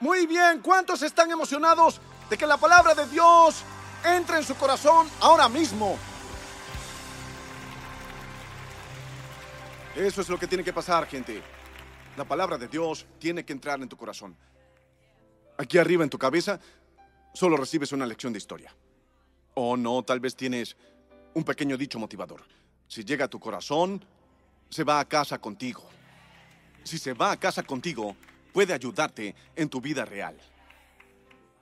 Muy bien, ¿cuántos están emocionados de que la palabra de Dios entre en su corazón ahora mismo? Eso es lo que tiene que pasar, gente. La palabra de Dios tiene que entrar en tu corazón. Aquí arriba en tu cabeza solo recibes una lección de historia. O no, tal vez tienes un pequeño dicho motivador. Si llega a tu corazón, se va a casa contigo. Si se va a casa contigo, puede ayudarte en tu vida real.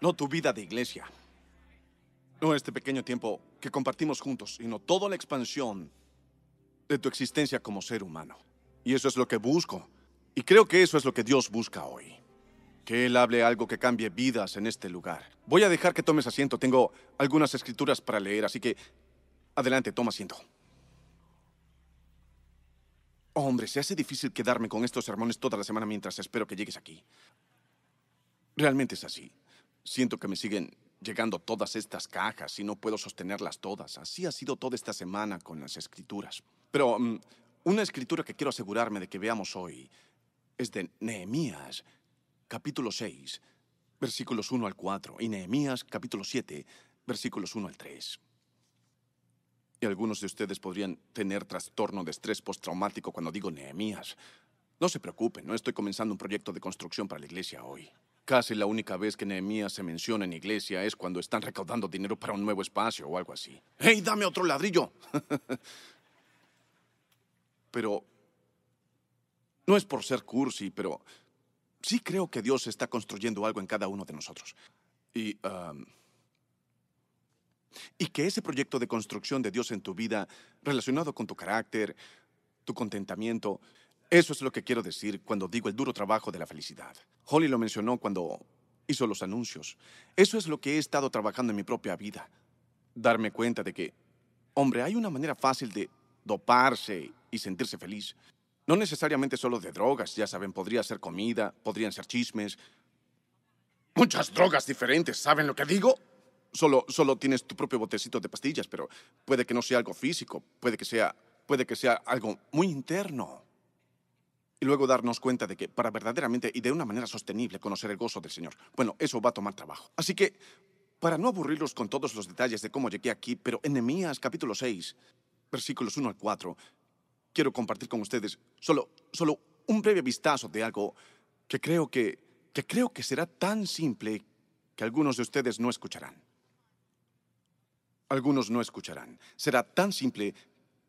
No tu vida de iglesia. No este pequeño tiempo que compartimos juntos, sino toda la expansión de tu existencia como ser humano. Y eso es lo que busco. Y creo que eso es lo que Dios busca hoy. Que Él hable algo que cambie vidas en este lugar. Voy a dejar que tomes asiento. Tengo algunas escrituras para leer, así que adelante, toma asiento. Hombre, se hace difícil quedarme con estos sermones toda la semana mientras espero que llegues aquí. Realmente es así. Siento que me siguen llegando todas estas cajas y no puedo sostenerlas todas. Así ha sido toda esta semana con las escrituras. Pero mm, una escritura que quiero asegurarme de que veamos hoy es de Nehemías, capítulo 6, versículos 1 al 4, y Nehemías, capítulo 7, versículos 1 al 3. Algunos de ustedes podrían tener trastorno de estrés postraumático cuando digo Nehemías. No se preocupen, no estoy comenzando un proyecto de construcción para la iglesia hoy. Casi la única vez que Nehemías se menciona en iglesia es cuando están recaudando dinero para un nuevo espacio o algo así. ¡Hey, dame otro ladrillo! pero no es por ser cursi, pero sí creo que Dios está construyendo algo en cada uno de nosotros. Y um, y que ese proyecto de construcción de Dios en tu vida, relacionado con tu carácter, tu contentamiento, eso es lo que quiero decir cuando digo el duro trabajo de la felicidad. Holly lo mencionó cuando hizo los anuncios. Eso es lo que he estado trabajando en mi propia vida. Darme cuenta de que, hombre, hay una manera fácil de doparse y sentirse feliz. No necesariamente solo de drogas, ya saben, podría ser comida, podrían ser chismes. Muchas drogas diferentes, ¿saben lo que digo? Solo, solo tienes tu propio botecito de pastillas, pero puede que no sea algo físico, puede que sea, puede que sea algo muy interno. Y luego darnos cuenta de que para verdaderamente y de una manera sostenible conocer el gozo del Señor, bueno, eso va a tomar trabajo. Así que, para no aburrirlos con todos los detalles de cómo llegué aquí, pero en Nehemías capítulo 6, versículos 1 al 4, quiero compartir con ustedes solo, solo un breve vistazo de algo que creo que, que creo que será tan simple que algunos de ustedes no escucharán algunos no escucharán. Será tan simple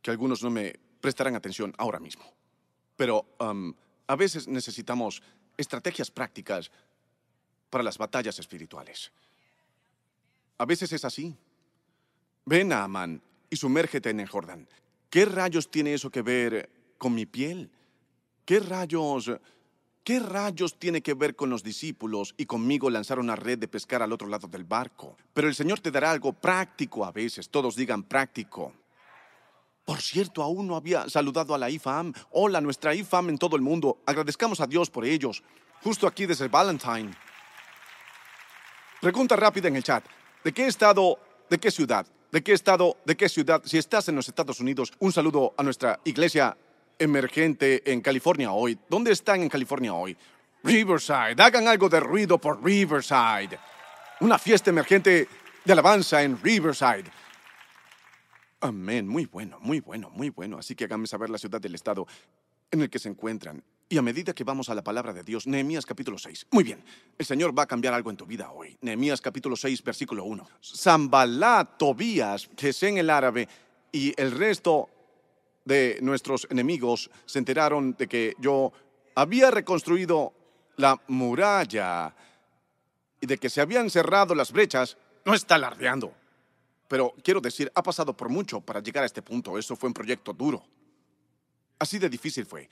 que algunos no me prestarán atención ahora mismo. Pero um, a veces necesitamos estrategias prácticas para las batallas espirituales. A veces es así. Ven a Amán y sumérgete en el Jordán. ¿Qué rayos tiene eso que ver con mi piel? ¿Qué rayos ¿Qué rayos tiene que ver con los discípulos y conmigo lanzar una red de pescar al otro lado del barco? Pero el Señor te dará algo práctico a veces, todos digan práctico. Por cierto, aún no había saludado a la IFAM. Hola, nuestra IFAM en todo el mundo. Agradezcamos a Dios por ellos. Justo aquí desde Valentine. Pregunta rápida en el chat. ¿De qué estado, de qué ciudad? ¿De qué estado, de qué ciudad? Si estás en los Estados Unidos, un saludo a nuestra iglesia emergente en California hoy. ¿Dónde están en California hoy? Riverside. Hagan algo de ruido por Riverside. Una fiesta emergente de alabanza en Riverside. Amén. Muy bueno, muy bueno, muy bueno. Así que háganme saber la ciudad del estado en el que se encuentran. Y a medida que vamos a la palabra de Dios, Nehemías capítulo 6. Muy bien, el Señor va a cambiar algo en tu vida hoy. Nehemías capítulo 6, versículo 1. Zambalá, Tobías, en el árabe y el resto de nuestros enemigos se enteraron de que yo había reconstruido la muralla y de que se habían cerrado las brechas, no está alardeando. Pero quiero decir, ha pasado por mucho para llegar a este punto. Eso fue un proyecto duro. Así de difícil fue.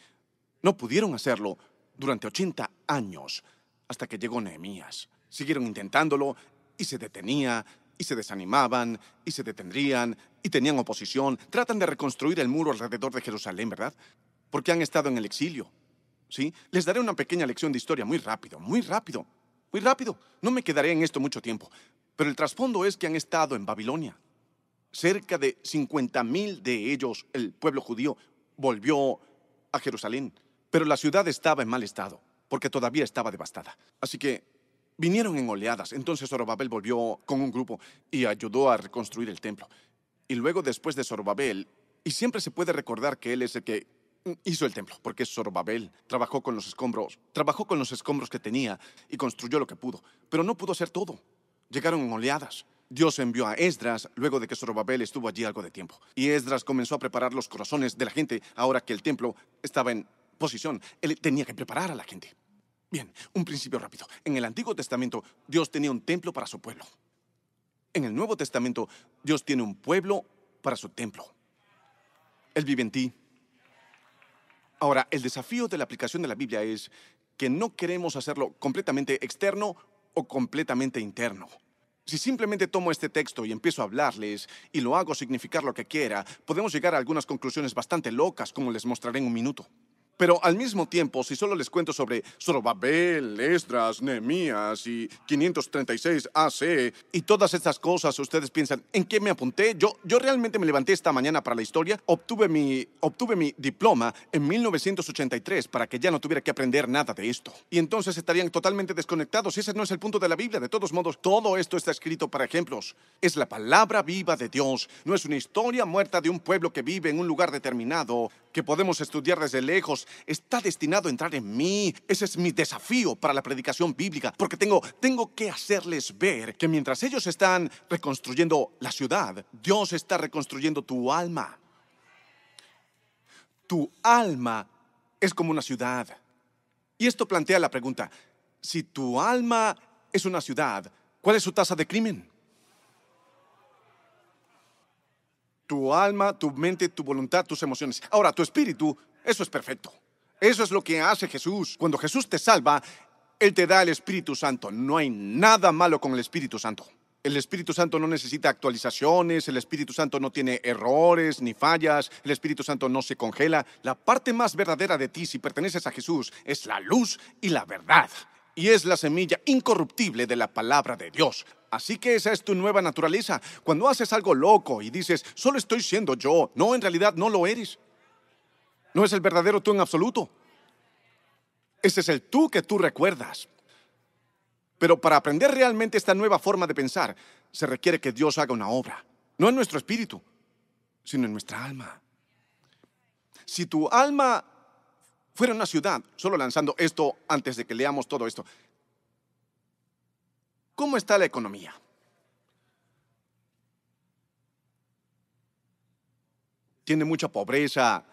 No pudieron hacerlo durante 80 años hasta que llegó Nehemías. Siguieron intentándolo y se detenía y se desanimaban y se detendrían y tenían oposición. Tratan de reconstruir el muro alrededor de Jerusalén, ¿verdad? Porque han estado en el exilio. ¿Sí? Les daré una pequeña lección de historia muy rápido, muy rápido, muy rápido. No me quedaré en esto mucho tiempo. Pero el trasfondo es que han estado en Babilonia. Cerca de 50 mil de ellos, el pueblo judío, volvió a Jerusalén. Pero la ciudad estaba en mal estado, porque todavía estaba devastada. Así que vinieron en oleadas. Entonces Zorobabel volvió con un grupo y ayudó a reconstruir el templo. Y luego, después de Zorobabel, y siempre se puede recordar que él es el que hizo el templo, porque Zorobabel, trabajó con los escombros, trabajó con los escombros que tenía y construyó lo que pudo, pero no pudo hacer todo. Llegaron en oleadas. Dios envió a Esdras luego de que Zorobabel estuvo allí algo de tiempo. Y Esdras comenzó a preparar los corazones de la gente ahora que el templo estaba en posición. Él tenía que preparar a la gente. Bien, un principio rápido. En el Antiguo Testamento Dios tenía un templo para su pueblo. En el Nuevo Testamento Dios tiene un pueblo para su templo. Él vive en ti. Ahora, el desafío de la aplicación de la Biblia es que no queremos hacerlo completamente externo o completamente interno. Si simplemente tomo este texto y empiezo a hablarles y lo hago significar lo que quiera, podemos llegar a algunas conclusiones bastante locas, como les mostraré en un minuto. Pero al mismo tiempo, si solo les cuento sobre Zorobabel, Esdras, Nehemías y 536 AC y todas estas cosas, ustedes piensan, ¿en qué me apunté? Yo, yo realmente me levanté esta mañana para la historia, obtuve mi, obtuve mi diploma en 1983 para que ya no tuviera que aprender nada de esto. Y entonces estarían totalmente desconectados. Ese no es el punto de la Biblia. De todos modos, todo esto está escrito para ejemplos. Es la palabra viva de Dios. No es una historia muerta de un pueblo que vive en un lugar determinado que podemos estudiar desde lejos está destinado a entrar en mí. Ese es mi desafío para la predicación bíblica, porque tengo, tengo que hacerles ver que mientras ellos están reconstruyendo la ciudad, Dios está reconstruyendo tu alma. Tu alma es como una ciudad. Y esto plantea la pregunta, si tu alma es una ciudad, ¿cuál es su tasa de crimen? Tu alma, tu mente, tu voluntad, tus emociones. Ahora, tu espíritu, eso es perfecto. Eso es lo que hace Jesús. Cuando Jesús te salva, Él te da el Espíritu Santo. No hay nada malo con el Espíritu Santo. El Espíritu Santo no necesita actualizaciones, el Espíritu Santo no tiene errores ni fallas, el Espíritu Santo no se congela. La parte más verdadera de ti, si perteneces a Jesús, es la luz y la verdad. Y es la semilla incorruptible de la palabra de Dios. Así que esa es tu nueva naturaleza. Cuando haces algo loco y dices, solo estoy siendo yo, no, en realidad no lo eres. No es el verdadero tú en absoluto. Ese es el tú que tú recuerdas. Pero para aprender realmente esta nueva forma de pensar, se requiere que Dios haga una obra. No en nuestro espíritu, sino en nuestra alma. Si tu alma fuera una ciudad, solo lanzando esto antes de que leamos todo esto, ¿Cómo está la economía? ¿Tiene mucha pobreza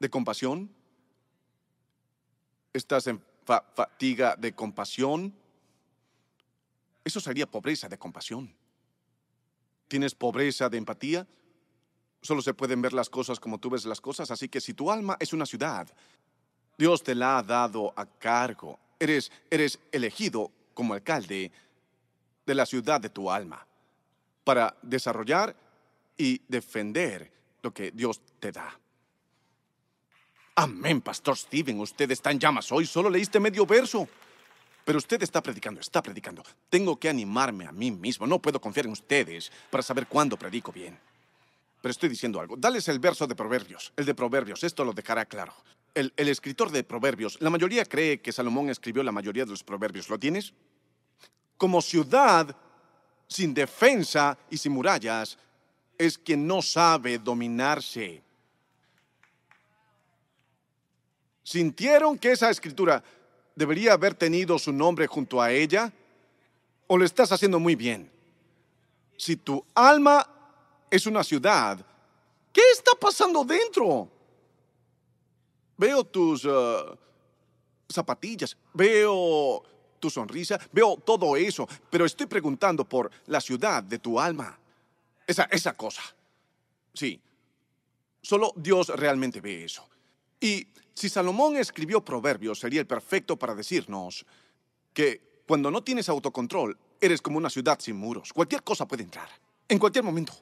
de compasión? ¿Estás en fatiga de compasión? Eso sería pobreza de compasión. ¿Tienes pobreza de empatía? Solo se pueden ver las cosas como tú ves las cosas, así que si tu alma es una ciudad, Dios te la ha dado a cargo. Eres, eres elegido como alcalde de la ciudad de tu alma para desarrollar y defender lo que Dios te da. Amén, Pastor Steven. Usted está en llamas hoy. Solo leíste medio verso. Pero usted está predicando, está predicando. Tengo que animarme a mí mismo. No puedo confiar en ustedes para saber cuándo predico bien. Pero estoy diciendo algo. Dales el verso de Proverbios. El de Proverbios. Esto lo dejará claro. El, escritor de Proverbios. La mayoría cree que Salomón escribió la mayoría de los Proverbios. ¿Lo tienes? como ciudad sin defensa y sin murallas es quien no sabe dominarse. ¿Sintieron que esa escritura debería haber tenido su nombre junto a ella? ¿O lo estás haciendo muy bien? Si tu alma es una ciudad, ¿qué está pasando dentro? Veo tus uh, zapatillas, veo tu sonrisa, veo todo eso, pero estoy preguntando por la ciudad de tu alma. Esa, esa cosa. Sí, solo Dios realmente ve eso. Y si Salomón escribió proverbios, sería el perfecto para decirnos que cuando no tienes autocontrol, eres como una ciudad sin muros. Cualquier cosa puede entrar, en cualquier momento.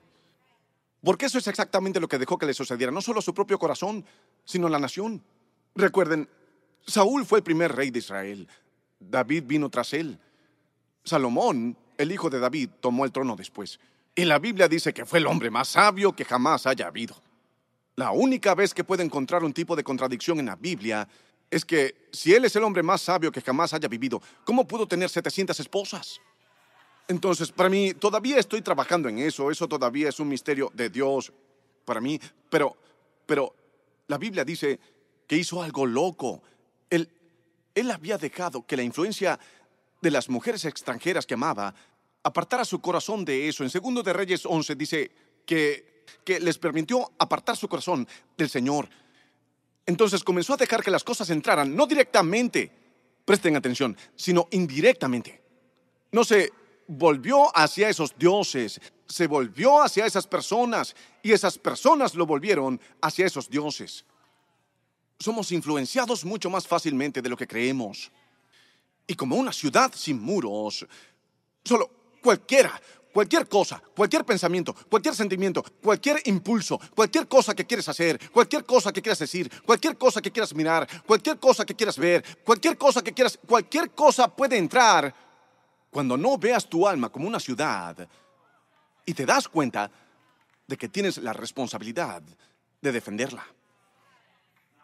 Porque eso es exactamente lo que dejó que le sucediera, no solo a su propio corazón, sino a la nación. Recuerden, Saúl fue el primer rey de Israel. David vino tras él. Salomón, el hijo de David, tomó el trono después. Y la Biblia dice que fue el hombre más sabio que jamás haya habido. La única vez que puede encontrar un tipo de contradicción en la Biblia es que si él es el hombre más sabio que jamás haya vivido, ¿cómo pudo tener 700 esposas? Entonces, para mí, todavía estoy trabajando en eso, eso todavía es un misterio de Dios para mí, pero, pero la Biblia dice que hizo algo loco. Él, él había dejado que la influencia de las mujeres extranjeras que amaba apartara su corazón de eso. En Segundo de Reyes 11 dice que, que les permitió apartar su corazón del Señor. Entonces comenzó a dejar que las cosas entraran, no directamente, presten atención, sino indirectamente. No se volvió hacia esos dioses, se volvió hacia esas personas y esas personas lo volvieron hacia esos dioses. Somos influenciados mucho más fácilmente de lo que creemos. Y como una ciudad sin muros, solo cualquiera, cualquier cosa, cualquier pensamiento, cualquier sentimiento, cualquier impulso, cualquier cosa que quieres hacer, cualquier cosa que quieras decir, cualquier cosa que quieras mirar, cualquier cosa que quieras ver, cualquier cosa que quieras, cualquier cosa puede entrar cuando no veas tu alma como una ciudad y te das cuenta de que tienes la responsabilidad de defenderla.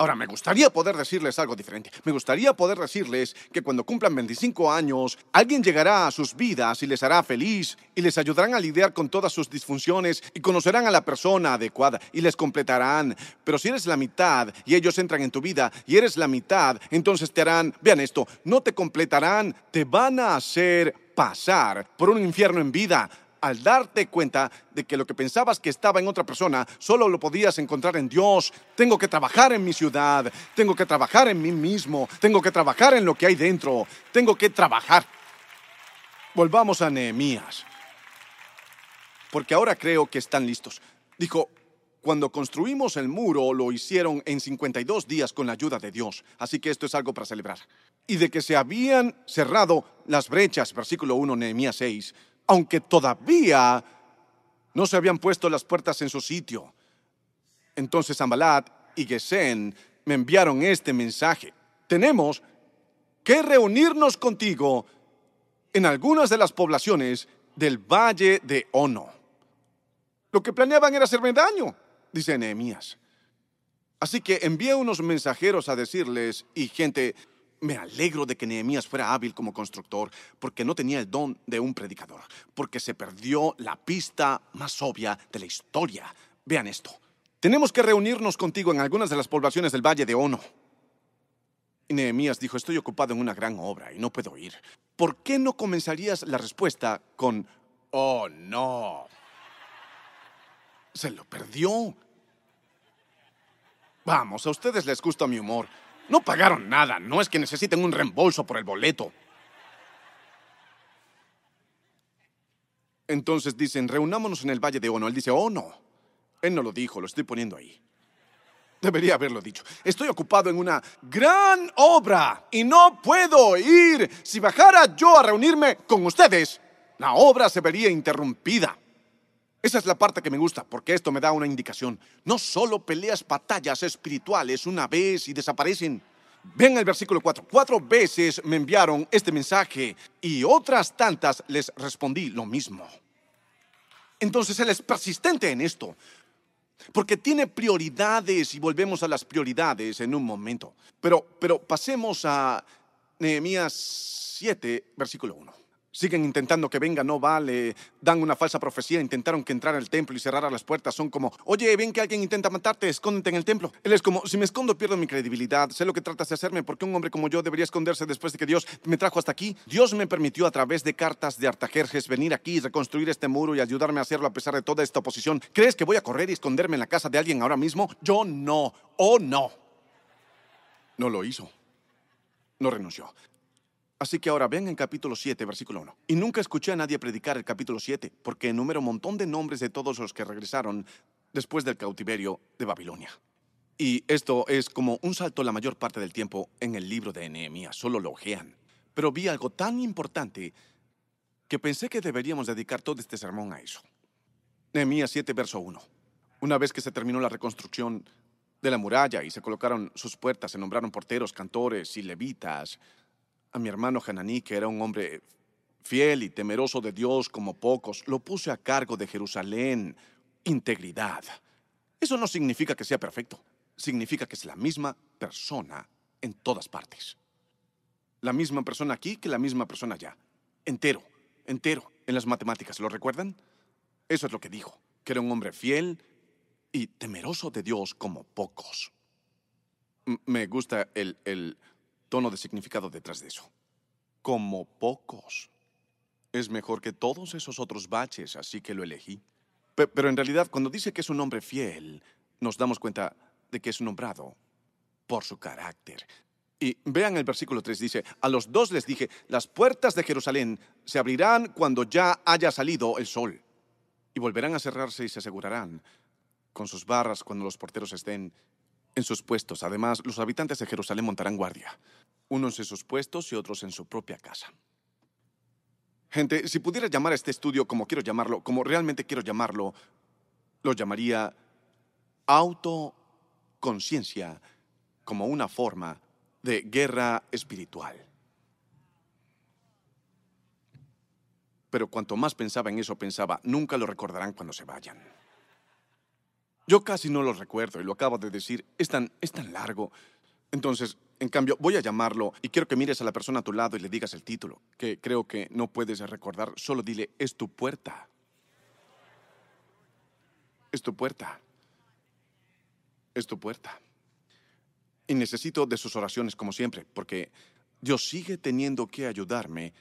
Ahora, me gustaría poder decirles algo diferente. Me gustaría poder decirles que cuando cumplan 25 años, alguien llegará a sus vidas y les hará feliz y les ayudarán a lidiar con todas sus disfunciones y conocerán a la persona adecuada y les completarán. Pero si eres la mitad y ellos entran en tu vida y eres la mitad, entonces te harán, vean esto, no te completarán, te van a hacer pasar por un infierno en vida al darte cuenta de que lo que pensabas que estaba en otra persona, solo lo podías encontrar en Dios. Tengo que trabajar en mi ciudad, tengo que trabajar en mí mismo, tengo que trabajar en lo que hay dentro, tengo que trabajar. Volvamos a Nehemías, porque ahora creo que están listos. Dijo, cuando construimos el muro lo hicieron en 52 días con la ayuda de Dios, así que esto es algo para celebrar. Y de que se habían cerrado las brechas, versículo 1, Nehemías 6, aunque todavía no se habían puesto las puertas en su sitio. Entonces Ambalat y Gesén me enviaron este mensaje. Tenemos que reunirnos contigo en algunas de las poblaciones del valle de Ono. Lo que planeaban era hacerme daño, dice Nehemías. Así que envié unos mensajeros a decirles, y gente, me alegro de que Nehemías fuera hábil como constructor, porque no tenía el don de un predicador, porque se perdió la pista más obvia de la historia. Vean esto. Tenemos que reunirnos contigo en algunas de las poblaciones del Valle de Ono. Nehemías dijo, estoy ocupado en una gran obra y no puedo ir. ¿Por qué no comenzarías la respuesta con, oh no? Se lo perdió. Vamos, a ustedes les gusta mi humor. No pagaron nada, no es que necesiten un reembolso por el boleto. Entonces dicen, reunámonos en el Valle de Ono. Él dice, oh no. Él no lo dijo, lo estoy poniendo ahí. Debería haberlo dicho. Estoy ocupado en una gran obra y no puedo ir. Si bajara yo a reunirme con ustedes, la obra se vería interrumpida. Esa es la parte que me gusta, porque esto me da una indicación. No solo peleas batallas espirituales una vez y desaparecen. Ven el versículo 4. Cuatro veces me enviaron este mensaje y otras tantas les respondí lo mismo. Entonces Él es persistente en esto, porque tiene prioridades y volvemos a las prioridades en un momento. Pero, pero pasemos a Nehemías 7, versículo 1. Siguen intentando que venga, no vale. Dan una falsa profecía, intentaron que entrara al templo y cerrara las puertas. Son como, oye, ven que alguien intenta matarte, escóndete en el templo. Él es como, si me escondo pierdo mi credibilidad. Sé lo que tratas de hacerme, porque un hombre como yo debería esconderse después de que Dios me trajo hasta aquí. Dios me permitió a través de cartas de Artajerjes venir aquí y reconstruir este muro y ayudarme a hacerlo a pesar de toda esta oposición. ¿Crees que voy a correr y esconderme en la casa de alguien ahora mismo? Yo no. Oh, no. No lo hizo. No renunció. Así que ahora ven en capítulo 7, versículo 1. Y nunca escuché a nadie predicar el capítulo 7, porque enumera un montón de nombres de todos los que regresaron después del cautiverio de Babilonia. Y esto es como un salto la mayor parte del tiempo en el libro de Nehemías, solo lo ojean. Pero vi algo tan importante que pensé que deberíamos dedicar todo este sermón a eso. Nehemías 7, verso 1. Una vez que se terminó la reconstrucción de la muralla y se colocaron sus puertas, se nombraron porteros, cantores y levitas, a mi hermano Hananí, que era un hombre fiel y temeroso de Dios como pocos, lo puse a cargo de Jerusalén. Integridad. Eso no significa que sea perfecto. Significa que es la misma persona en todas partes. La misma persona aquí que la misma persona allá. Entero, entero, en las matemáticas. ¿Lo recuerdan? Eso es lo que dijo, que era un hombre fiel y temeroso de Dios como pocos. Me gusta el, el tono de significado detrás de eso. Como pocos. Es mejor que todos esos otros baches, así que lo elegí. Pe- pero en realidad, cuando dice que es un hombre fiel, nos damos cuenta de que es nombrado por su carácter. Y vean el versículo 3, dice, a los dos les dije, las puertas de Jerusalén se abrirán cuando ya haya salido el sol, y volverán a cerrarse y se asegurarán con sus barras cuando los porteros estén en sus puestos. Además, los habitantes de Jerusalén montarán guardia, unos en sus puestos y otros en su propia casa. Gente, si pudiera llamar a este estudio como quiero llamarlo, como realmente quiero llamarlo, lo llamaría autoconciencia como una forma de guerra espiritual. Pero cuanto más pensaba en eso, pensaba, nunca lo recordarán cuando se vayan. Yo casi no lo recuerdo y lo acabo de decir, es tan, es tan largo. Entonces, en cambio, voy a llamarlo y quiero que mires a la persona a tu lado y le digas el título, que creo que no puedes recordar, solo dile, es tu puerta. Es tu puerta. Es tu puerta. Y necesito de sus oraciones como siempre, porque Dios sigue teniendo que ayudarme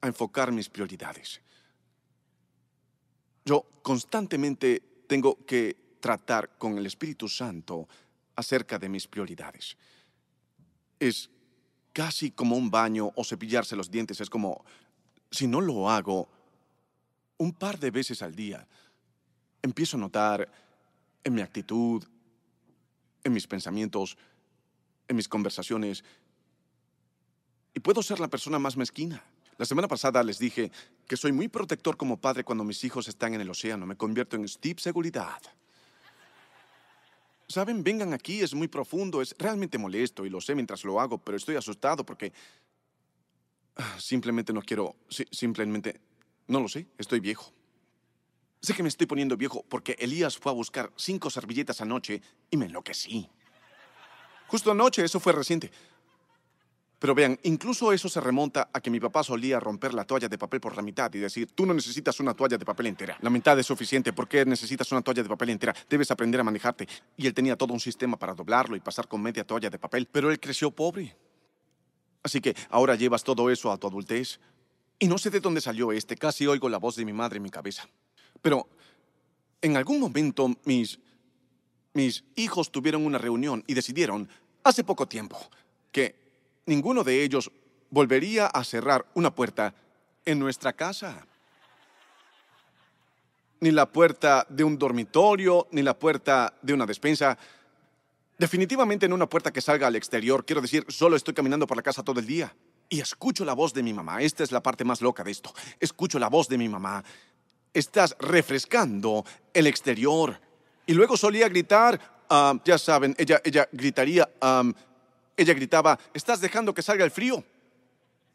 a enfocar mis prioridades. Yo constantemente tengo que tratar con el Espíritu Santo acerca de mis prioridades. Es casi como un baño o cepillarse los dientes. Es como, si no lo hago un par de veces al día, empiezo a notar en mi actitud, en mis pensamientos, en mis conversaciones, y puedo ser la persona más mezquina. La semana pasada les dije que soy muy protector como padre cuando mis hijos están en el océano. Me convierto en Steve Seguridad. Saben, vengan aquí, es muy profundo, es realmente molesto y lo sé mientras lo hago, pero estoy asustado porque ah, simplemente no quiero, si- simplemente, no lo sé, estoy viejo. Sé que me estoy poniendo viejo porque Elías fue a buscar cinco servilletas anoche y me enloquecí. Justo anoche, eso fue reciente. Pero vean, incluso eso se remonta a que mi papá solía romper la toalla de papel por la mitad y decir, tú no necesitas una toalla de papel entera. La mitad es suficiente. ¿Por qué necesitas una toalla de papel entera? Debes aprender a manejarte. Y él tenía todo un sistema para doblarlo y pasar con media toalla de papel. Pero él creció pobre. Así que ahora llevas todo eso a tu adultez. Y no sé de dónde salió este. Casi oigo la voz de mi madre en mi cabeza. Pero en algún momento mis, mis hijos tuvieron una reunión y decidieron, hace poco tiempo, que ninguno de ellos volvería a cerrar una puerta en nuestra casa. Ni la puerta de un dormitorio, ni la puerta de una despensa. Definitivamente no una puerta que salga al exterior. Quiero decir, solo estoy caminando por la casa todo el día. Y escucho la voz de mi mamá. Esta es la parte más loca de esto. Escucho la voz de mi mamá. Estás refrescando el exterior. Y luego solía gritar, ah, ya saben, ella, ella gritaría, ah, ella gritaba, estás dejando que salga el frío.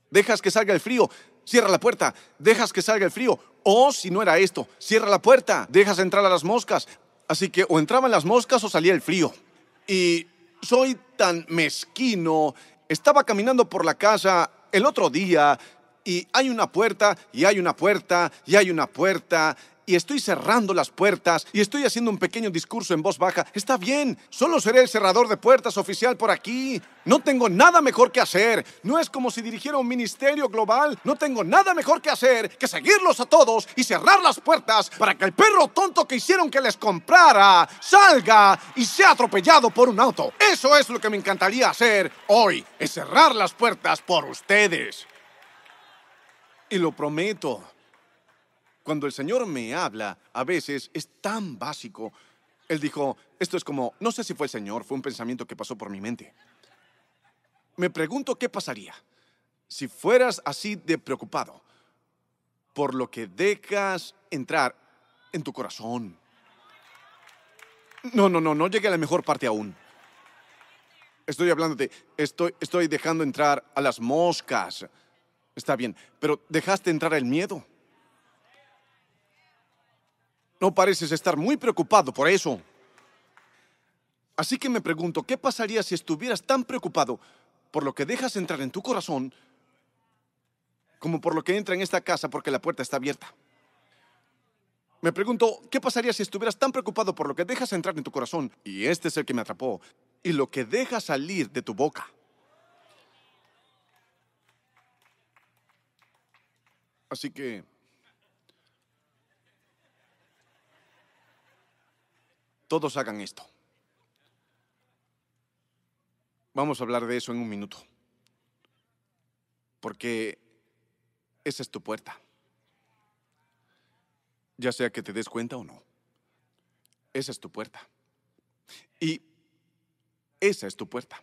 Dejas que salga el frío. Cierra la puerta. Dejas que salga el frío. O si no era esto, cierra la puerta. Dejas entrar a las moscas. Así que o entraban las moscas o salía el frío. Y soy tan mezquino. Estaba caminando por la casa el otro día y hay una puerta y hay una puerta y hay una puerta y estoy cerrando las puertas y estoy haciendo un pequeño discurso en voz baja. Está bien, solo seré el cerrador de puertas oficial por aquí. No tengo nada mejor que hacer. No es como si dirigiera un ministerio global. No tengo nada mejor que hacer que seguirlos a todos y cerrar las puertas para que el perro tonto que hicieron que les comprara salga y sea atropellado por un auto. Eso es lo que me encantaría hacer hoy, es cerrar las puertas por ustedes. Y lo prometo. Cuando el Señor me habla, a veces es tan básico. Él dijo, esto es como, no sé si fue el Señor, fue un pensamiento que pasó por mi mente. Me pregunto qué pasaría si fueras así de preocupado por lo que dejas entrar en tu corazón. No, no, no, no llegué a la mejor parte aún. Estoy hablando de, estoy, estoy dejando entrar a las moscas. Está bien, pero dejaste entrar el miedo. No pareces estar muy preocupado por eso. Así que me pregunto, ¿qué pasaría si estuvieras tan preocupado por lo que dejas entrar en tu corazón, como por lo que entra en esta casa porque la puerta está abierta. Me pregunto, ¿qué pasaría si estuvieras tan preocupado por lo que dejas entrar en tu corazón? Y este es el que me atrapó. Y lo que deja salir de tu boca. Así que... Todos hagan esto. Vamos a hablar de eso en un minuto. Porque esa es tu puerta. Ya sea que te des cuenta o no. Esa es tu puerta. Y esa es tu puerta.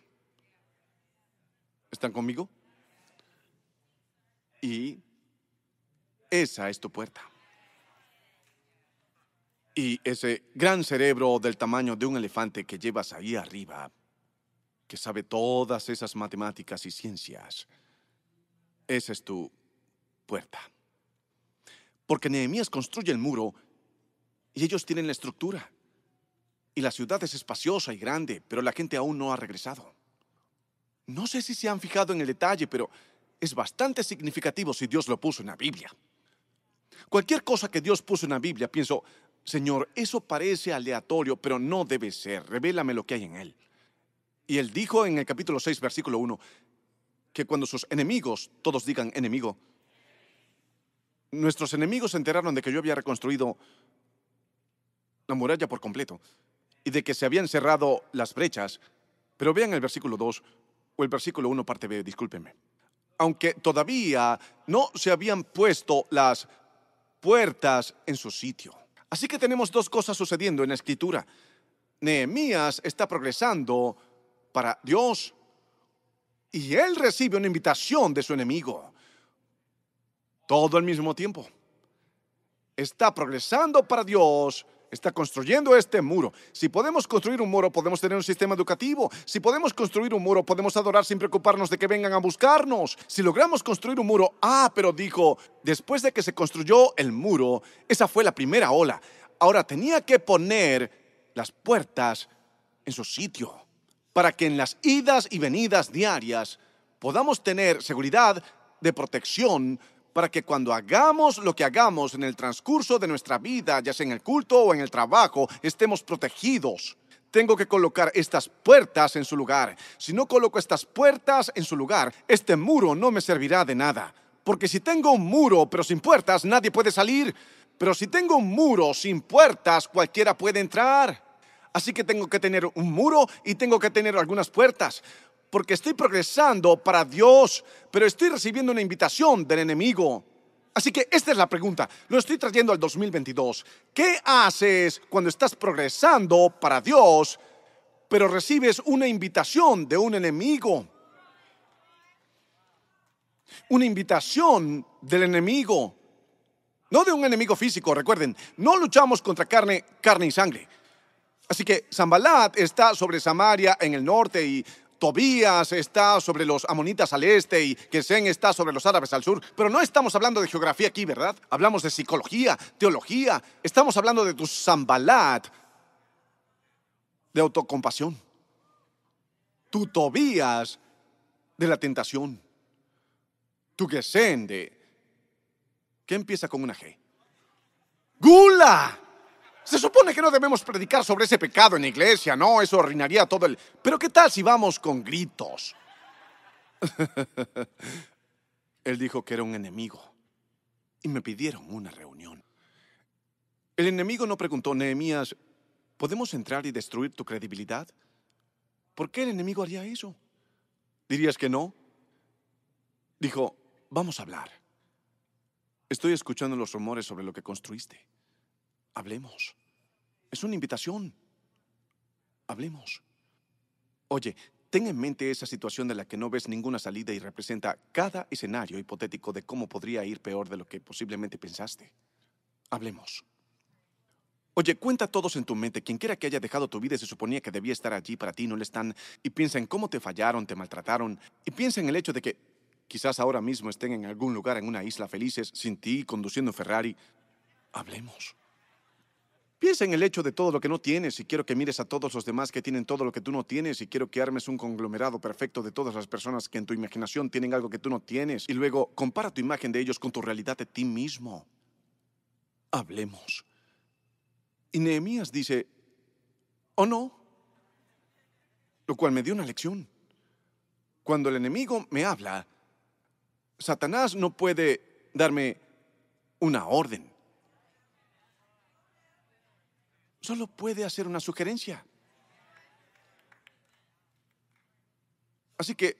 ¿Están conmigo? Y esa es tu puerta. Y ese gran cerebro del tamaño de un elefante que llevas ahí arriba, que sabe todas esas matemáticas y ciencias, esa es tu puerta. Porque Nehemías construye el muro y ellos tienen la estructura. Y la ciudad es espaciosa y grande, pero la gente aún no ha regresado. No sé si se han fijado en el detalle, pero es bastante significativo si Dios lo puso en la Biblia. Cualquier cosa que Dios puso en la Biblia, pienso, Señor, eso parece aleatorio, pero no debe ser. Revélame lo que hay en él. Y él dijo en el capítulo 6, versículo 1, que cuando sus enemigos, todos digan enemigo, nuestros enemigos se enteraron de que yo había reconstruido la muralla por completo y de que se habían cerrado las brechas. Pero vean el versículo 2 o el versículo 1, parte B, discúlpenme. Aunque todavía no se habían puesto las puertas en su sitio. Así que tenemos dos cosas sucediendo en la escritura. Nehemías está progresando para Dios y él recibe una invitación de su enemigo todo al mismo tiempo. Está progresando para Dios, está construyendo este muro. Si podemos construir un muro, podemos tener un sistema educativo. Si podemos construir un muro, podemos adorar sin preocuparnos de que vengan a buscarnos. Si logramos construir un muro, ah, pero dijo, después de que se construyó el muro, esa fue la primera ola. Ahora tenía que poner las puertas en su sitio para que en las idas y venidas diarias podamos tener seguridad de protección para que cuando hagamos lo que hagamos en el transcurso de nuestra vida, ya sea en el culto o en el trabajo, estemos protegidos. Tengo que colocar estas puertas en su lugar. Si no coloco estas puertas en su lugar, este muro no me servirá de nada. Porque si tengo un muro pero sin puertas, nadie puede salir. Pero si tengo un muro sin puertas, cualquiera puede entrar. Así que tengo que tener un muro y tengo que tener algunas puertas porque estoy progresando para Dios, pero estoy recibiendo una invitación del enemigo. Así que esta es la pregunta, lo estoy trayendo al 2022. ¿Qué haces cuando estás progresando para Dios, pero recibes una invitación de un enemigo? Una invitación del enemigo. No de un enemigo físico, recuerden, no luchamos contra carne, carne y sangre. Así que Zambalat está sobre Samaria en el norte y Tobías está sobre los amonitas al este y Gesén está sobre los árabes al sur. Pero no estamos hablando de geografía aquí, ¿verdad? Hablamos de psicología, teología. Estamos hablando de tu Zambalat, de autocompasión. Tu Tobías de la tentación. Tu Gesén de... ¿Qué empieza con una G? Gula. Se supone que no debemos predicar sobre ese pecado en la iglesia, no, eso arruinaría todo el... Pero ¿qué tal si vamos con gritos? Él dijo que era un enemigo y me pidieron una reunión. El enemigo no preguntó, Nehemías, ¿podemos entrar y destruir tu credibilidad? ¿Por qué el enemigo haría eso? ¿Dirías que no? Dijo, vamos a hablar. Estoy escuchando los rumores sobre lo que construiste. Hablemos. Es una invitación. Hablemos. Oye, ten en mente esa situación de la que no ves ninguna salida y representa cada escenario hipotético de cómo podría ir peor de lo que posiblemente pensaste. Hablemos. Oye, cuenta todos en tu mente, quien quiera que haya dejado tu vida y se suponía que debía estar allí para ti, no le están, y piensa en cómo te fallaron, te maltrataron, y piensa en el hecho de que quizás ahora mismo estén en algún lugar en una isla felices, sin ti, conduciendo Ferrari. Hablemos. Piensa en el hecho de todo lo que no tienes y quiero que mires a todos los demás que tienen todo lo que tú no tienes y quiero que armes un conglomerado perfecto de todas las personas que en tu imaginación tienen algo que tú no tienes y luego compara tu imagen de ellos con tu realidad de ti mismo. Hablemos. Y Nehemías dice, ¿o no? Lo cual me dio una lección. Cuando el enemigo me habla, Satanás no puede darme una orden. Solo puede hacer una sugerencia. Así que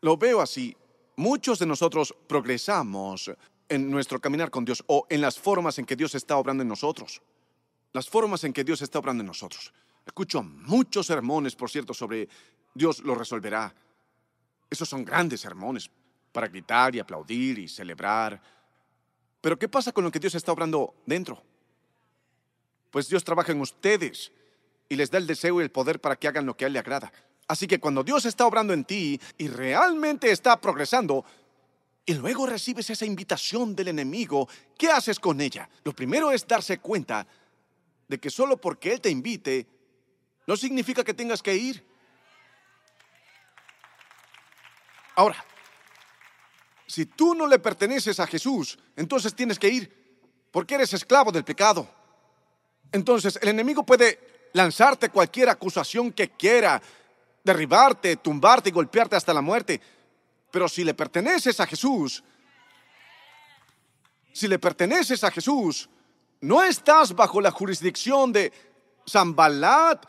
lo veo así. Muchos de nosotros progresamos en nuestro caminar con Dios o en las formas en que Dios está obrando en nosotros. Las formas en que Dios está obrando en nosotros. Escucho muchos sermones, por cierto, sobre Dios lo resolverá. Esos son grandes sermones para gritar y aplaudir y celebrar. Pero ¿qué pasa con lo que Dios está obrando dentro? Pues Dios trabaja en ustedes y les da el deseo y el poder para que hagan lo que a Él le agrada. Así que cuando Dios está obrando en ti y realmente está progresando, y luego recibes esa invitación del enemigo, ¿qué haces con ella? Lo primero es darse cuenta de que solo porque Él te invite, no significa que tengas que ir. Ahora, si tú no le perteneces a Jesús, entonces tienes que ir, porque eres esclavo del pecado. Entonces, el enemigo puede lanzarte cualquier acusación que quiera, derribarte, tumbarte y golpearte hasta la muerte. Pero si le perteneces a Jesús, si le perteneces a Jesús, no estás bajo la jurisdicción de Zambalat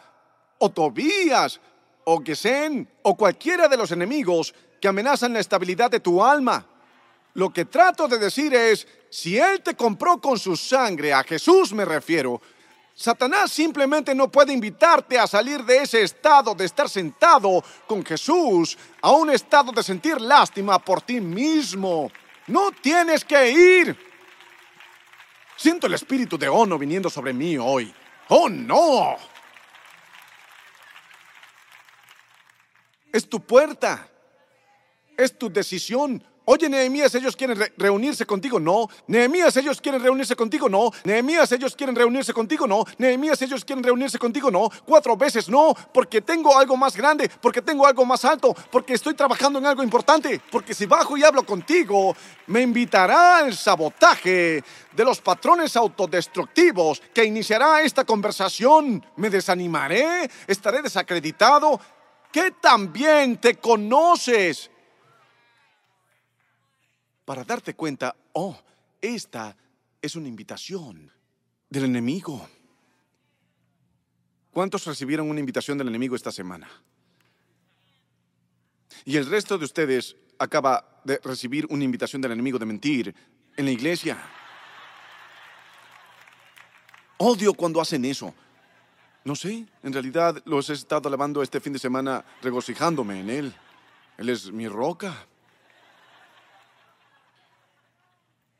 o Tobías o Gesén o cualquiera de los enemigos que amenazan la estabilidad de tu alma. Lo que trato de decir es, si Él te compró con su sangre, a Jesús me refiero, Satanás simplemente no puede invitarte a salir de ese estado de estar sentado con Jesús a un estado de sentir lástima por ti mismo. No tienes que ir. Siento el espíritu de Ono viniendo sobre mí hoy. ¡Oh, no! Es tu puerta. Es tu decisión. Oye, Nehemías, ellos quieren reunirse contigo, no. Nehemías, ellos quieren reunirse contigo, no. Nehemías, ellos quieren reunirse contigo, no. Nehemías, ellos quieren reunirse contigo, no. Cuatro veces no, porque tengo algo más grande, porque tengo algo más alto, porque estoy trabajando en algo importante, porque si bajo y hablo contigo, me invitará al sabotaje de los patrones autodestructivos que iniciará esta conversación. Me desanimaré, estaré desacreditado. Que también te conoces para darte cuenta, oh, esta es una invitación del enemigo. ¿Cuántos recibieron una invitación del enemigo esta semana? Y el resto de ustedes acaba de recibir una invitación del enemigo de mentir en la iglesia. Odio cuando hacen eso. No sé, en realidad los he estado alabando este fin de semana regocijándome en él. Él es mi roca.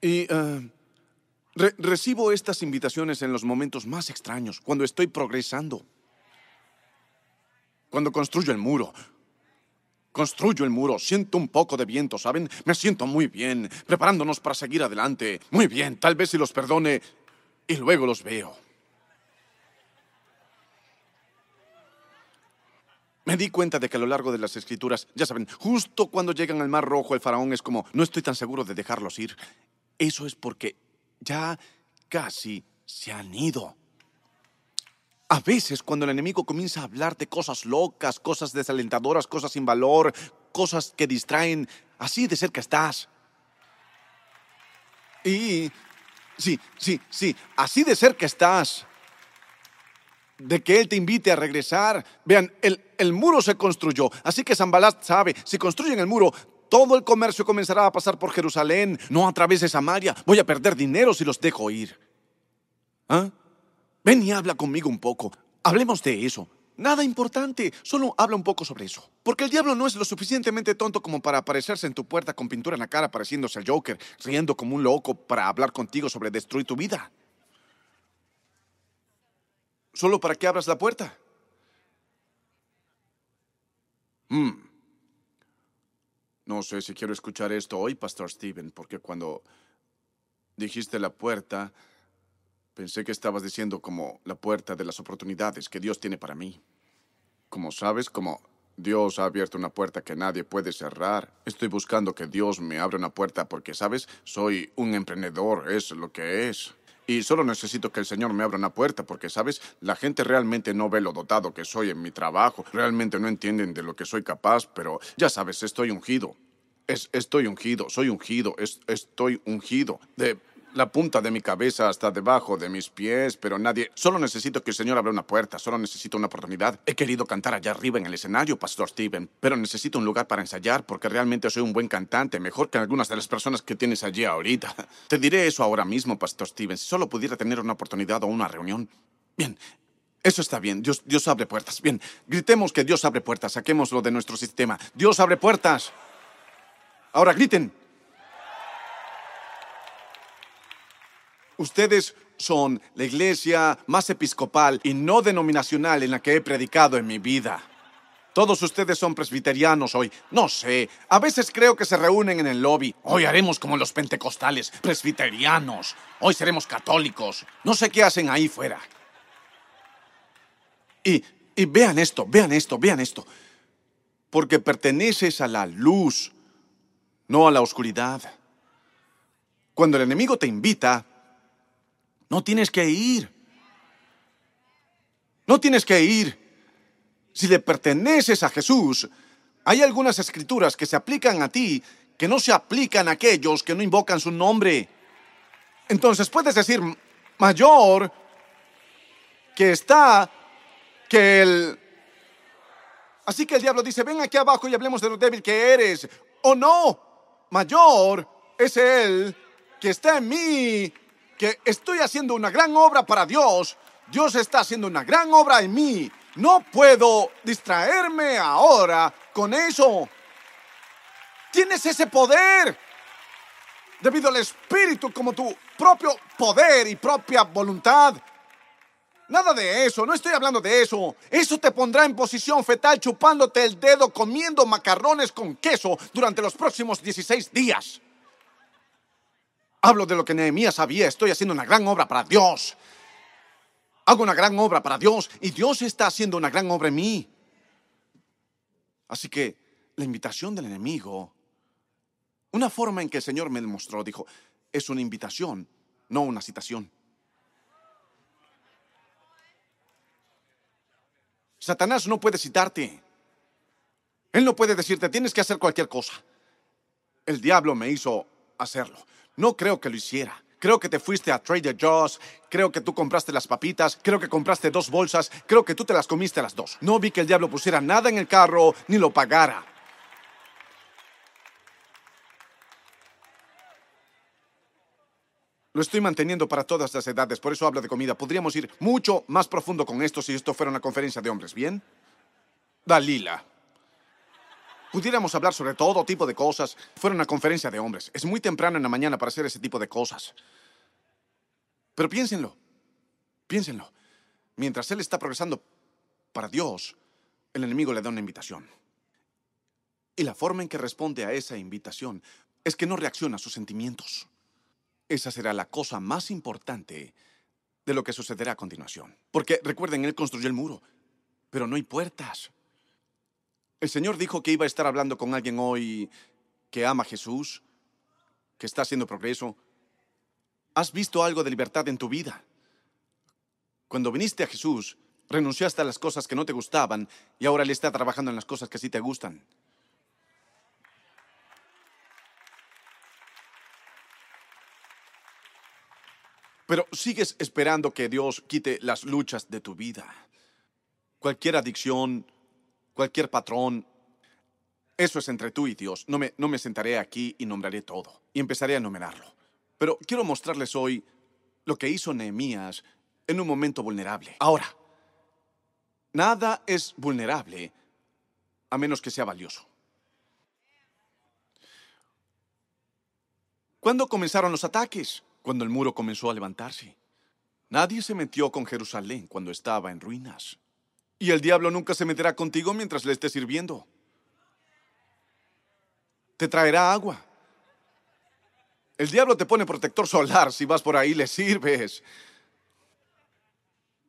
Y eh, recibo estas invitaciones en los momentos más extraños, cuando estoy progresando, cuando construyo el muro. Construyo el muro, siento un poco de viento, ¿saben? Me siento muy bien, preparándonos para seguir adelante. Muy bien, tal vez si los perdone y luego los veo. Me di cuenta de que a lo largo de las escrituras, ya saben, justo cuando llegan al Mar Rojo, el faraón es como, no estoy tan seguro de dejarlos ir. Eso es porque ya casi se han ido. A veces cuando el enemigo comienza a hablar de cosas locas, cosas desalentadoras, cosas sin valor, cosas que distraen, así de cerca estás. Y sí, sí, sí, así de cerca estás. De que Él te invite a regresar. Vean, el, el muro se construyó, así que Zambalat sabe, si construyen el muro, todo el comercio comenzará a pasar por Jerusalén, no a través de Samaria. Voy a perder dinero si los dejo ir. ¿Ah? Ven y habla conmigo un poco. Hablemos de eso. Nada importante, solo habla un poco sobre eso. Porque el diablo no es lo suficientemente tonto como para aparecerse en tu puerta con pintura en la cara pareciéndose al Joker, riendo como un loco para hablar contigo sobre destruir tu vida. Solo para que abras la puerta. Hmm. No sé si quiero escuchar esto hoy, Pastor Steven, porque cuando dijiste la puerta, Pensé que estabas diciendo como la puerta de las oportunidades que Dios tiene para mí. Como sabes, como Dios ha abierto una puerta que nadie puede cerrar. Estoy buscando que Dios me abra una puerta porque, sabes, soy un emprendedor, es lo que es. Y solo necesito que el Señor me abra una puerta porque, sabes, la gente realmente no ve lo dotado que soy en mi trabajo. Realmente no entienden de lo que soy capaz, pero ya sabes, estoy ungido. Es, estoy ungido, soy ungido, es, estoy ungido. De, la punta de mi cabeza hasta debajo de mis pies, pero nadie... Solo necesito que el Señor abra una puerta, solo necesito una oportunidad. He querido cantar allá arriba en el escenario, Pastor Steven, pero necesito un lugar para ensayar porque realmente soy un buen cantante, mejor que algunas de las personas que tienes allí ahorita. Te diré eso ahora mismo, Pastor Steven, si solo pudiera tener una oportunidad o una reunión. Bien, eso está bien. Dios, Dios abre puertas. Bien, gritemos que Dios abre puertas. Saquémoslo de nuestro sistema. Dios abre puertas. Ahora griten. Ustedes son la iglesia más episcopal y no denominacional en la que he predicado en mi vida. Todos ustedes son presbiterianos hoy. No sé. A veces creo que se reúnen en el lobby. Hoy haremos como los pentecostales, presbiterianos. Hoy seremos católicos. No sé qué hacen ahí fuera. Y, y vean esto, vean esto, vean esto. Porque perteneces a la luz, no a la oscuridad. Cuando el enemigo te invita, no tienes que ir. No tienes que ir. Si le perteneces a Jesús, hay algunas escrituras que se aplican a ti que no se aplican a aquellos que no invocan su nombre. Entonces puedes decir, mayor que está que el... Así que el diablo dice, ven aquí abajo y hablemos de lo débil que eres. O no, mayor es él que está en mí que estoy haciendo una gran obra para Dios. Dios está haciendo una gran obra en mí. No puedo distraerme ahora con eso. Tienes ese poder debido al Espíritu como tu propio poder y propia voluntad. Nada de eso, no estoy hablando de eso. Eso te pondrá en posición fetal chupándote el dedo comiendo macarrones con queso durante los próximos 16 días. Hablo de lo que Nehemías sabía. Estoy haciendo una gran obra para Dios. Hago una gran obra para Dios y Dios está haciendo una gran obra en mí. Así que la invitación del enemigo, una forma en que el Señor me demostró, dijo, es una invitación, no una citación. Satanás no puede citarte. Él no puede decirte, tienes que hacer cualquier cosa. El diablo me hizo hacerlo. No creo que lo hiciera. Creo que te fuiste a Trader Joe's, creo que tú compraste las papitas, creo que compraste dos bolsas, creo que tú te las comiste las dos. No vi que el diablo pusiera nada en el carro ni lo pagara. Lo estoy manteniendo para todas las edades, por eso hablo de comida. Podríamos ir mucho más profundo con esto si esto fuera una conferencia de hombres, ¿bien? Dalila. Pudiéramos hablar sobre todo tipo de cosas. Fuera una conferencia de hombres. Es muy temprano en la mañana para hacer ese tipo de cosas. Pero piénsenlo. Piénsenlo. Mientras él está progresando para Dios, el enemigo le da una invitación. Y la forma en que responde a esa invitación es que no reacciona a sus sentimientos. Esa será la cosa más importante de lo que sucederá a continuación. Porque recuerden, él construyó el muro, pero no hay puertas. El Señor dijo que iba a estar hablando con alguien hoy que ama a Jesús, que está haciendo progreso. ¿Has visto algo de libertad en tu vida? Cuando viniste a Jesús, renunciaste a las cosas que no te gustaban y ahora Él está trabajando en las cosas que sí te gustan. Pero sigues esperando que Dios quite las luchas de tu vida. Cualquier adicción, cualquier patrón. Eso es entre tú y Dios. No me, no me sentaré aquí y nombraré todo. Y empezaré a enumerarlo. Pero quiero mostrarles hoy lo que hizo Nehemías en un momento vulnerable. Ahora, nada es vulnerable a menos que sea valioso. ¿Cuándo comenzaron los ataques? Cuando el muro comenzó a levantarse. Nadie se metió con Jerusalén cuando estaba en ruinas. Y el diablo nunca se meterá contigo mientras le estés sirviendo. Te traerá agua. El diablo te pone protector solar si vas por ahí le sirves.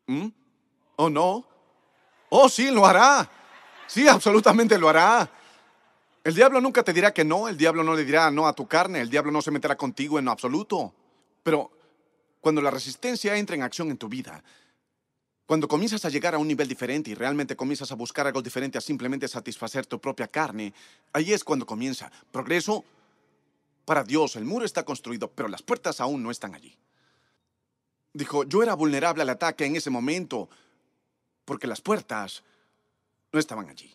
¿Mm? ¿Oh, no? Oh, sí, lo hará. Sí, absolutamente lo hará. El diablo nunca te dirá que no, el diablo no le dirá no a tu carne, el diablo no se meterá contigo en absoluto. Pero cuando la resistencia entra en acción en tu vida, cuando comienzas a llegar a un nivel diferente y realmente comienzas a buscar algo diferente a simplemente satisfacer tu propia carne, ahí es cuando comienza. Progreso para Dios, el muro está construido, pero las puertas aún no están allí. Dijo, yo era vulnerable al ataque en ese momento, porque las puertas no estaban allí.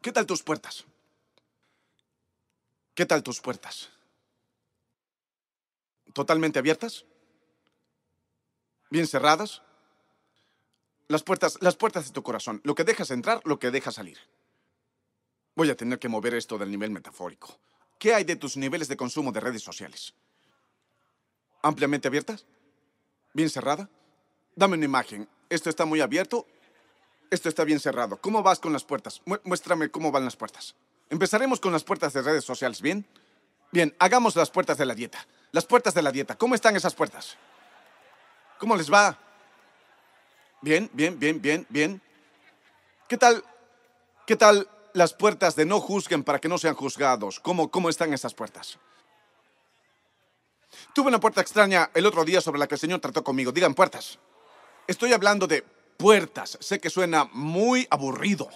¿Qué tal tus puertas? ¿Qué tal tus puertas? ¿Totalmente abiertas? ¿Bien cerradas? Las puertas, las puertas de tu corazón, lo que dejas entrar, lo que dejas salir. Voy a tener que mover esto del nivel metafórico. ¿Qué hay de tus niveles de consumo de redes sociales? ¿Ampliamente abiertas? ¿Bien cerrada? Dame una imagen. Esto está muy abierto. Esto está bien cerrado. ¿Cómo vas con las puertas? muéstrame cómo van las puertas. Empezaremos con las puertas de redes sociales, ¿bien? Bien, hagamos las puertas de la dieta. Las puertas de la dieta. ¿Cómo están esas puertas? ¿Cómo les va? Bien, bien, bien, bien, bien. ¿Qué tal? ¿Qué tal las puertas de no juzguen para que no sean juzgados? ¿Cómo, cómo están esas puertas? Tuve una puerta extraña el otro día sobre la que el Señor trató conmigo. Digan puertas. Estoy hablando de puertas. Sé que suena muy aburrido.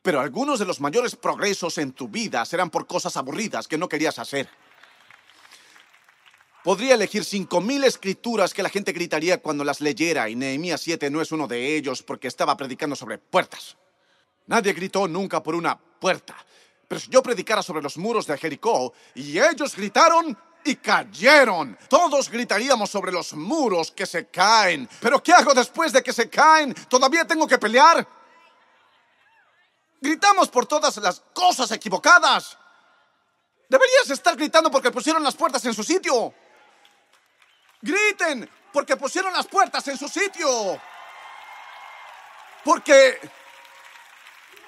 Pero algunos de los mayores progresos en tu vida serán por cosas aburridas que no querías hacer. Podría elegir cinco mil escrituras que la gente gritaría cuando las leyera y Nehemías 7 no es uno de ellos porque estaba predicando sobre puertas. Nadie gritó nunca por una puerta. Pero si yo predicara sobre los muros de Jericó y ellos gritaron y cayeron, todos gritaríamos sobre los muros que se caen. Pero ¿qué hago después de que se caen? ¿Todavía tengo que pelear? Gritamos por todas las cosas equivocadas. Deberías estar gritando porque pusieron las puertas en su sitio. Griten, porque pusieron las puertas en su sitio. Porque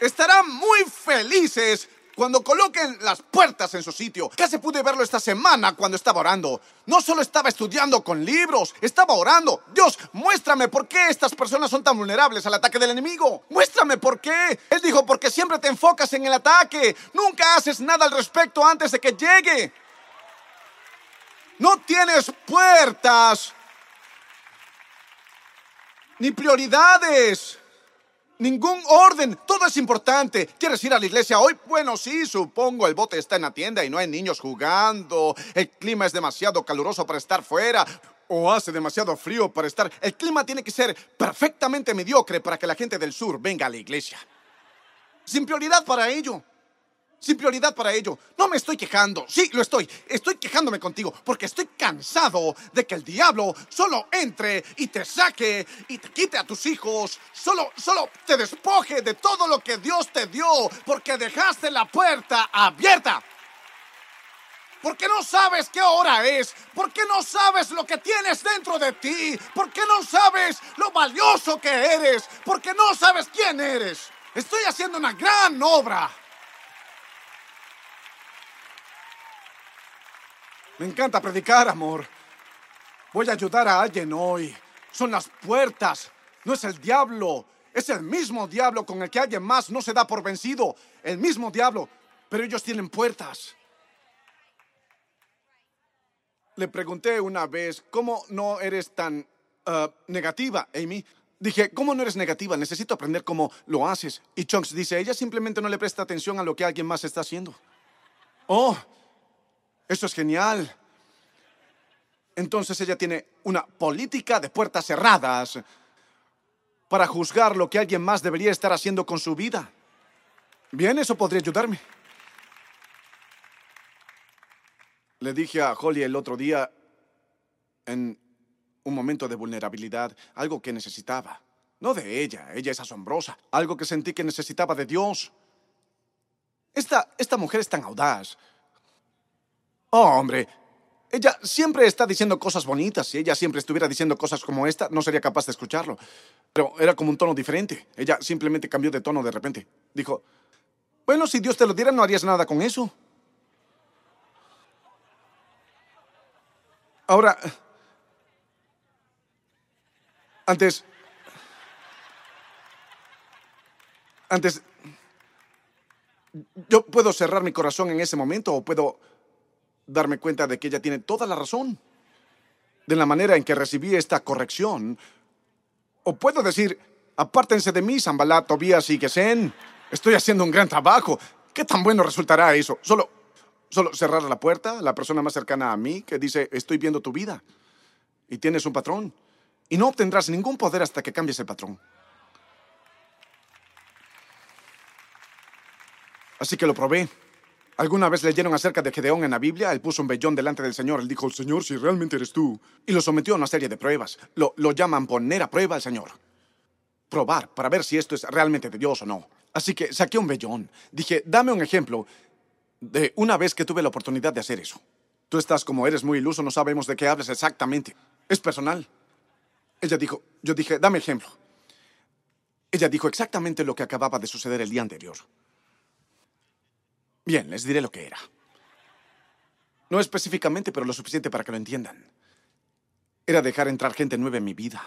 estarán muy felices cuando coloquen las puertas en su sitio. Casi pude verlo esta semana cuando estaba orando. No solo estaba estudiando con libros, estaba orando. Dios, muéstrame por qué estas personas son tan vulnerables al ataque del enemigo. Muéstrame por qué. Él dijo, porque siempre te enfocas en el ataque. Nunca haces nada al respecto antes de que llegue. No tienes puertas ni prioridades. Ningún orden, todo es importante. ¿Quieres ir a la iglesia hoy? Bueno, sí, supongo. El bote está en la tienda y no hay niños jugando. El clima es demasiado caluroso para estar fuera. O hace demasiado frío para estar. El clima tiene que ser perfectamente mediocre para que la gente del sur venga a la iglesia. Sin prioridad para ello sin prioridad para ello. No me estoy quejando, sí, lo estoy. Estoy quejándome contigo porque estoy cansado de que el diablo solo entre y te saque y te quite a tus hijos. Solo, solo te despoje de todo lo que Dios te dio porque dejaste la puerta abierta. Porque no sabes qué hora es. Porque no sabes lo que tienes dentro de ti. Porque no sabes lo valioso que eres. Porque no sabes quién eres. Estoy haciendo una gran obra. Me encanta predicar, amor. Voy a ayudar a alguien hoy. Son las puertas. No es el diablo. Es el mismo diablo con el que alguien más no se da por vencido. El mismo diablo. Pero ellos tienen puertas. Le pregunté una vez, ¿cómo no eres tan uh, negativa, Amy? Dije, ¿cómo no eres negativa? Necesito aprender cómo lo haces. Y Chunks dice, ella simplemente no le presta atención a lo que alguien más está haciendo. Oh, eso es genial. Entonces ella tiene una política de puertas cerradas para juzgar lo que alguien más debería estar haciendo con su vida. Bien, eso podría ayudarme. Le dije a Holly el otro día, en un momento de vulnerabilidad, algo que necesitaba. No de ella, ella es asombrosa. Algo que sentí que necesitaba de Dios. Esta, esta mujer es tan audaz. Oh, hombre. Ella siempre está diciendo cosas bonitas. Si ella siempre estuviera diciendo cosas como esta, no sería capaz de escucharlo. Pero era como un tono diferente. Ella simplemente cambió de tono de repente. Dijo, bueno, si Dios te lo diera, no harías nada con eso. Ahora, antes, antes, yo puedo cerrar mi corazón en ese momento o puedo darme cuenta de que ella tiene toda la razón de la manera en que recibí esta corrección. O puedo decir, apártense de mí, Zambalá, Tobías y Gesén. Estoy haciendo un gran trabajo. ¿Qué tan bueno resultará eso? Solo, solo cerrar la puerta la persona más cercana a mí que dice, estoy viendo tu vida. Y tienes un patrón. Y no obtendrás ningún poder hasta que cambies el patrón. Así que lo probé. ¿Alguna vez leyeron acerca de Gedeón en la Biblia? Él puso un vellón delante del Señor. Él dijo, Señor, si realmente eres tú. Y lo sometió a una serie de pruebas. Lo, lo llaman poner a prueba al Señor. Probar para ver si esto es realmente de Dios o no. Así que saqué un vellón. Dije, dame un ejemplo de una vez que tuve la oportunidad de hacer eso. Tú estás como eres muy iluso, no sabemos de qué hablas exactamente. Es personal. Ella dijo, yo dije, dame ejemplo. Ella dijo exactamente lo que acababa de suceder el día anterior. Bien, les diré lo que era. No específicamente, pero lo suficiente para que lo entiendan. Era dejar entrar gente nueva en mi vida.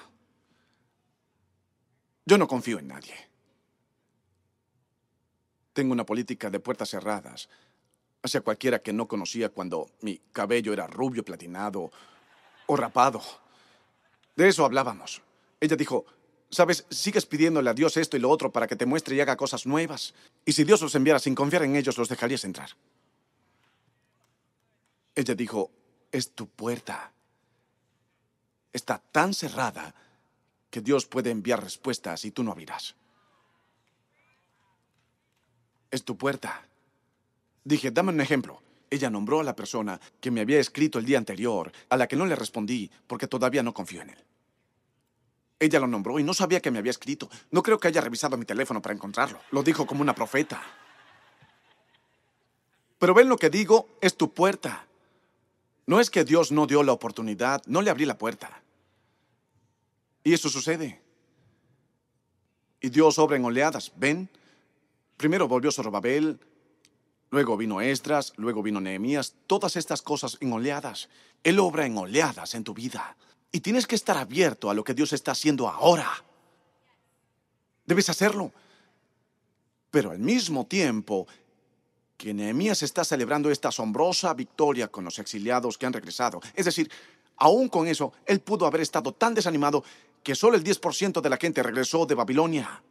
Yo no confío en nadie. Tengo una política de puertas cerradas hacia cualquiera que no conocía cuando mi cabello era rubio, platinado o rapado. De eso hablábamos. Ella dijo, Sabes, sigues pidiéndole a Dios esto y lo otro para que te muestre y haga cosas nuevas. Y si Dios los enviara sin confiar en ellos, los dejarías entrar. Ella dijo, es tu puerta. Está tan cerrada que Dios puede enviar respuestas y tú no abrirás. Es tu puerta. Dije, dame un ejemplo. Ella nombró a la persona que me había escrito el día anterior, a la que no le respondí porque todavía no confío en él. Ella lo nombró y no sabía que me había escrito. No creo que haya revisado mi teléfono para encontrarlo. Lo dijo como una profeta. Pero ven lo que digo, es tu puerta. No es que Dios no dio la oportunidad, no le abrí la puerta. Y eso sucede. Y Dios obra en oleadas, ¿ven? Primero volvió Zorobabel, luego vino Esdras, luego vino Nehemías, todas estas cosas en oleadas. Él obra en oleadas en tu vida. Y tienes que estar abierto a lo que Dios está haciendo ahora. Debes hacerlo. Pero al mismo tiempo que Nehemías está celebrando esta asombrosa victoria con los exiliados que han regresado. Es decir, aún con eso, él pudo haber estado tan desanimado que solo el 10% de la gente regresó de Babilonia.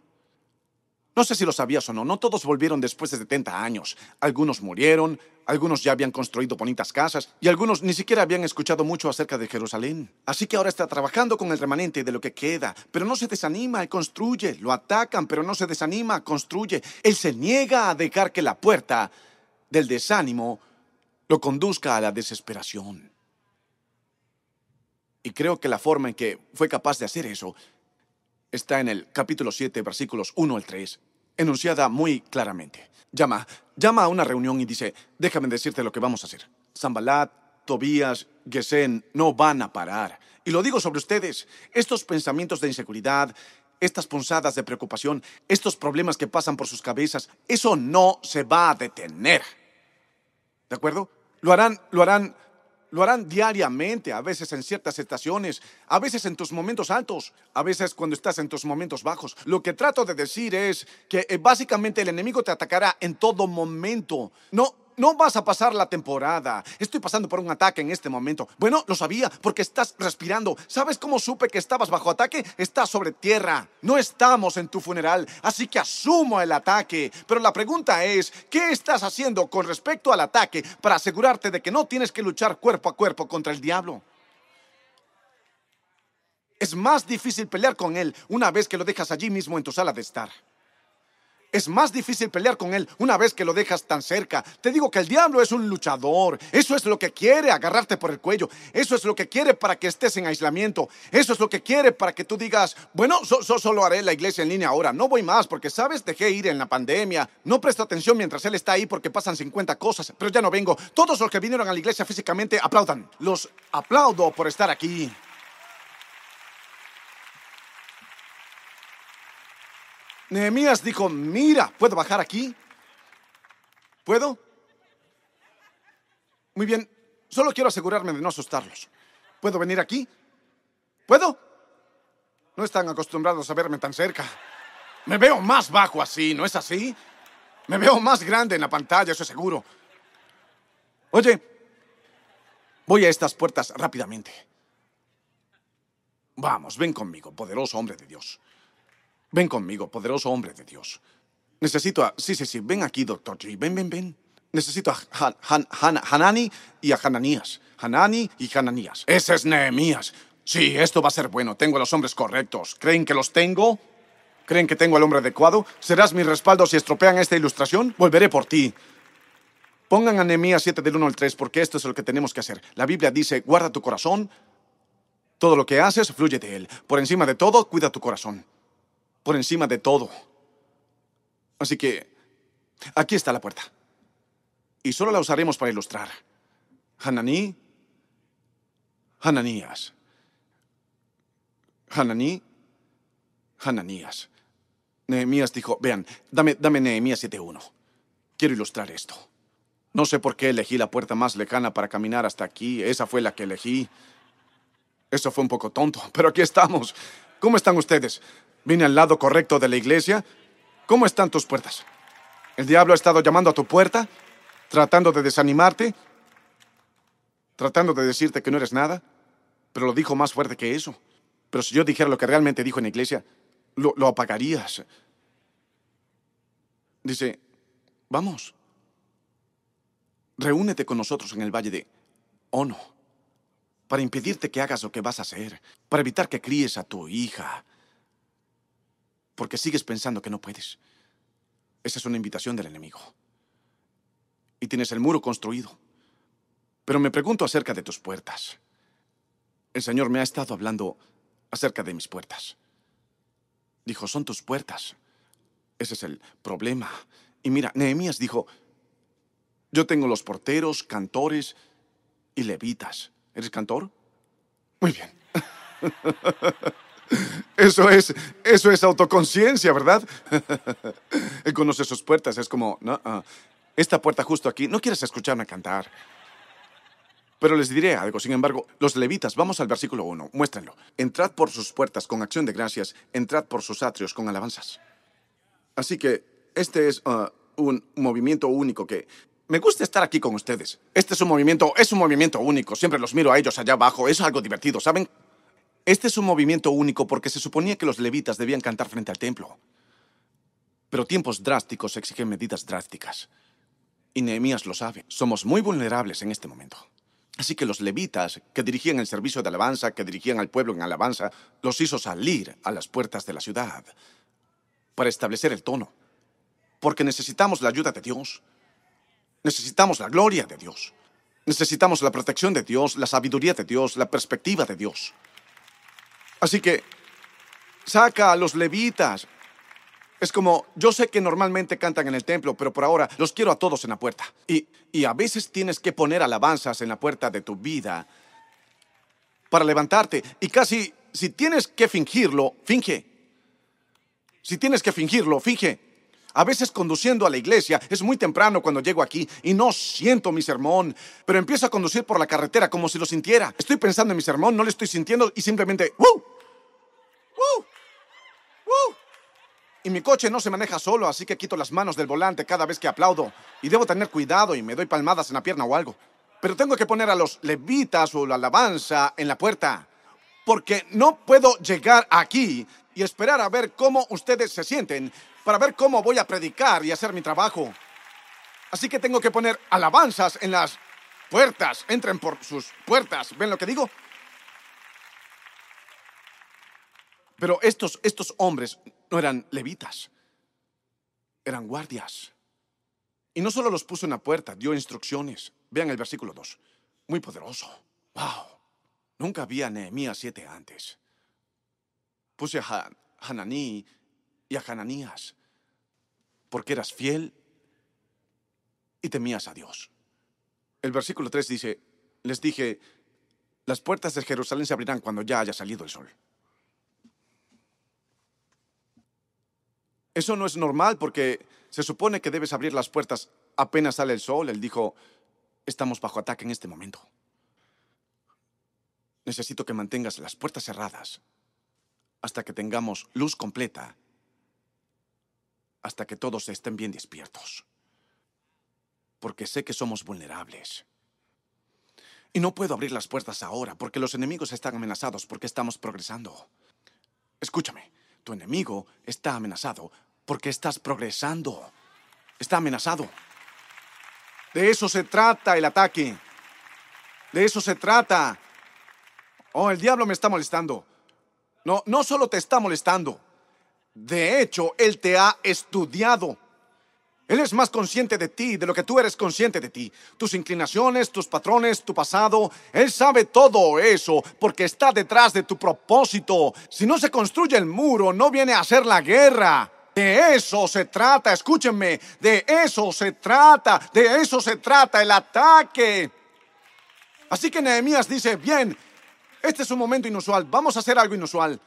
No sé si lo sabías o no, no todos volvieron después de 70 años. Algunos murieron, algunos ya habían construido bonitas casas y algunos ni siquiera habían escuchado mucho acerca de Jerusalén. Así que ahora está trabajando con el remanente de lo que queda, pero no se desanima y construye. Lo atacan, pero no se desanima, construye. Él se niega a dejar que la puerta del desánimo lo conduzca a la desesperación. Y creo que la forma en que fue capaz de hacer eso está en el capítulo 7, versículos 1 al 3, enunciada muy claramente. Llama, llama a una reunión y dice, déjame decirte lo que vamos a hacer. Zambalat, Tobías, Gesén no van a parar. Y lo digo sobre ustedes, estos pensamientos de inseguridad, estas punzadas de preocupación, estos problemas que pasan por sus cabezas, eso no se va a detener. ¿De acuerdo? Lo harán, lo harán lo harán diariamente, a veces en ciertas estaciones, a veces en tus momentos altos, a veces cuando estás en tus momentos bajos. Lo que trato de decir es que eh, básicamente el enemigo te atacará en todo momento. No, no vas a pasar la temporada. Estoy pasando por un ataque en este momento. Bueno, lo sabía porque estás respirando. ¿Sabes cómo supe que estabas bajo ataque? Estás sobre tierra. No estamos en tu funeral, así que asumo el ataque. Pero la pregunta es, ¿qué estás haciendo con respecto al ataque para asegurarte de que no tienes que luchar cuerpo a cuerpo contra el diablo? Es más difícil pelear con él una vez que lo dejas allí mismo en tu sala de estar. Es más difícil pelear con él una vez que lo dejas tan cerca. Te digo que el diablo es un luchador. Eso es lo que quiere, agarrarte por el cuello. Eso es lo que quiere para que estés en aislamiento. Eso es lo que quiere para que tú digas, bueno, solo haré la iglesia en línea ahora. No voy más porque, ¿sabes? Dejé ir en la pandemia. No presto atención mientras él está ahí porque pasan 50 cosas. Pero ya no vengo. Todos los que vinieron a la iglesia físicamente aplaudan. Los aplaudo por estar aquí. Nehemías dijo, mira, ¿puedo bajar aquí? ¿Puedo? Muy bien, solo quiero asegurarme de no asustarlos. ¿Puedo venir aquí? ¿Puedo? No están acostumbrados a verme tan cerca. Me veo más bajo así, ¿no es así? Me veo más grande en la pantalla, eso es seguro. Oye, voy a estas puertas rápidamente. Vamos, ven conmigo, poderoso hombre de Dios. Ven conmigo, poderoso hombre de Dios. Necesito a... Sí, sí, sí, ven aquí, doctor G. Ven, ven, ven. Necesito a Hanani y a Hananías. Hanani y Hananías. Ese es Nehemías. Sí, esto va a ser bueno. Tengo a los hombres correctos. ¿Creen que los tengo? ¿Creen que tengo al hombre adecuado? ¿Serás mi respaldo si estropean esta ilustración? Volveré por ti. Pongan a Nehemías 7 del 1 al 3 porque esto es lo que tenemos que hacer. La Biblia dice, guarda tu corazón. Todo lo que haces fluye de él. Por encima de todo, cuida tu corazón. Por encima de todo. Así que, aquí está la puerta. Y solo la usaremos para ilustrar. Hananí, Hananías. Hananí, Hananías. Nehemías dijo, vean, dame, dame Nehemías 7.1. Quiero ilustrar esto. No sé por qué elegí la puerta más lejana para caminar hasta aquí. Esa fue la que elegí. Eso fue un poco tonto, pero aquí estamos. ¿Cómo están ustedes? ¿Vine al lado correcto de la iglesia? ¿Cómo están tus puertas? ¿El diablo ha estado llamando a tu puerta? ¿Tratando de desanimarte? ¿Tratando de decirte que no eres nada? Pero lo dijo más fuerte que eso. Pero si yo dijera lo que realmente dijo en la iglesia, lo, apagarías. Dice, vamos, reúnete con nosotros en el valle de Ono, para impedirte que hagas lo que vas a hacer, para evitar que críes a tu hija, porque sigues pensando que no puedes. Esa es una invitación del enemigo. Y tienes el muro construido. Pero me pregunto acerca de tus puertas. El Señor me ha estado hablando acerca de mis puertas. Dijo, son tus puertas. Ese es el problema. Y mira, Nehemías dijo, yo tengo los porteros, cantores y levitas. ¿Eres cantor? Muy bien. Eso es, eso es autoconciencia, ¿verdad? Él conoce sus puertas, es como, ah, esta puerta justo aquí, no quieres escucharme cantar. Pero les diré algo, sin embargo, los levitas, vamos al versículo 1, muéstrenlo. Entrad por sus puertas con acción de gracias, entrad por sus atrios con alabanzas. Así que este es ah, un movimiento único que... Me gusta estar aquí con ustedes. Este es un movimiento, es un movimiento único. Siempre los miro a ellos allá abajo. Es algo divertido, ¿saben? Este es un movimiento único porque se suponía que los levitas debían cantar frente al templo. Pero tiempos drásticos exigen medidas drásticas. Y Nehemías lo sabe. Somos muy vulnerables en este momento. Así que los levitas, que dirigían el servicio de alabanza, que dirigían al pueblo en alabanza, los hizo salir a las puertas de la ciudad para establecer el tono. Porque necesitamos la ayuda de Dios. Necesitamos la gloria de Dios. Necesitamos la protección de Dios, la sabiduría de Dios, la perspectiva de Dios. Así que saca a los levitas, es como, yo sé que normalmente cantan en el templo, pero por ahora los quiero a todos en la puerta. Y, y a veces tienes que poner alabanzas en la puerta de tu vida para levantarte. Y casi, si tienes que fingirlo, finge. Si tienes que fingirlo, finge. A veces conduciendo a la iglesia es muy temprano cuando llego aquí y no siento mi sermón, pero empiezo a conducir por la carretera como si lo sintiera. Estoy pensando en mi sermón, no lo estoy sintiendo y simplemente ¡Woo! ¡Woo! ¡Woo! Y mi coche no se maneja solo, así que quito las manos del volante cada vez que aplaudo. Y debo tener cuidado y me doy palmadas en la pierna o algo. Pero tengo que poner a los levitas o la alabanza en la puerta. Porque no puedo llegar aquí y esperar a ver cómo ustedes se sienten para ver cómo voy a predicar y hacer mi trabajo. Así que tengo que poner alabanzas en las puertas. Entren por sus puertas. ¿Ven lo que digo? Pero estos, estos hombres no eran levitas, eran guardias. Y no solo los puso en la puerta, dio instrucciones. Vean el versículo 2. Muy poderoso. ¡Wow! Nunca había Nehemías 7 antes. Puse a Hananí y a Hananías porque eras fiel y temías a Dios. El versículo 3 dice, les dije, las puertas de Jerusalén se abrirán cuando ya haya salido el sol. Eso no es normal porque se supone que debes abrir las puertas apenas sale el sol. Él dijo, estamos bajo ataque en este momento. Necesito que mantengas las puertas cerradas hasta que tengamos luz completa hasta que todos estén bien despiertos. Porque sé que somos vulnerables. Y no puedo abrir las puertas ahora porque los enemigos están amenazados porque estamos progresando. Escúchame, tu enemigo está amenazado porque estás progresando. Está amenazado. De eso se trata el ataque. De eso se trata. Oh, el diablo me está molestando. No, no solo te está molestando. De hecho, él te ha estudiado. Él es más consciente de ti, de lo que tú eres consciente de ti. Tus inclinaciones, tus patrones, tu pasado. Él sabe todo eso porque está detrás de tu propósito. Si no se construye el muro, no viene a hacer la guerra. De eso se trata, escúchenme, de eso se trata, de eso se trata el ataque. Así que Nehemías dice, bien, este es un momento inusual, vamos a hacer algo inusual.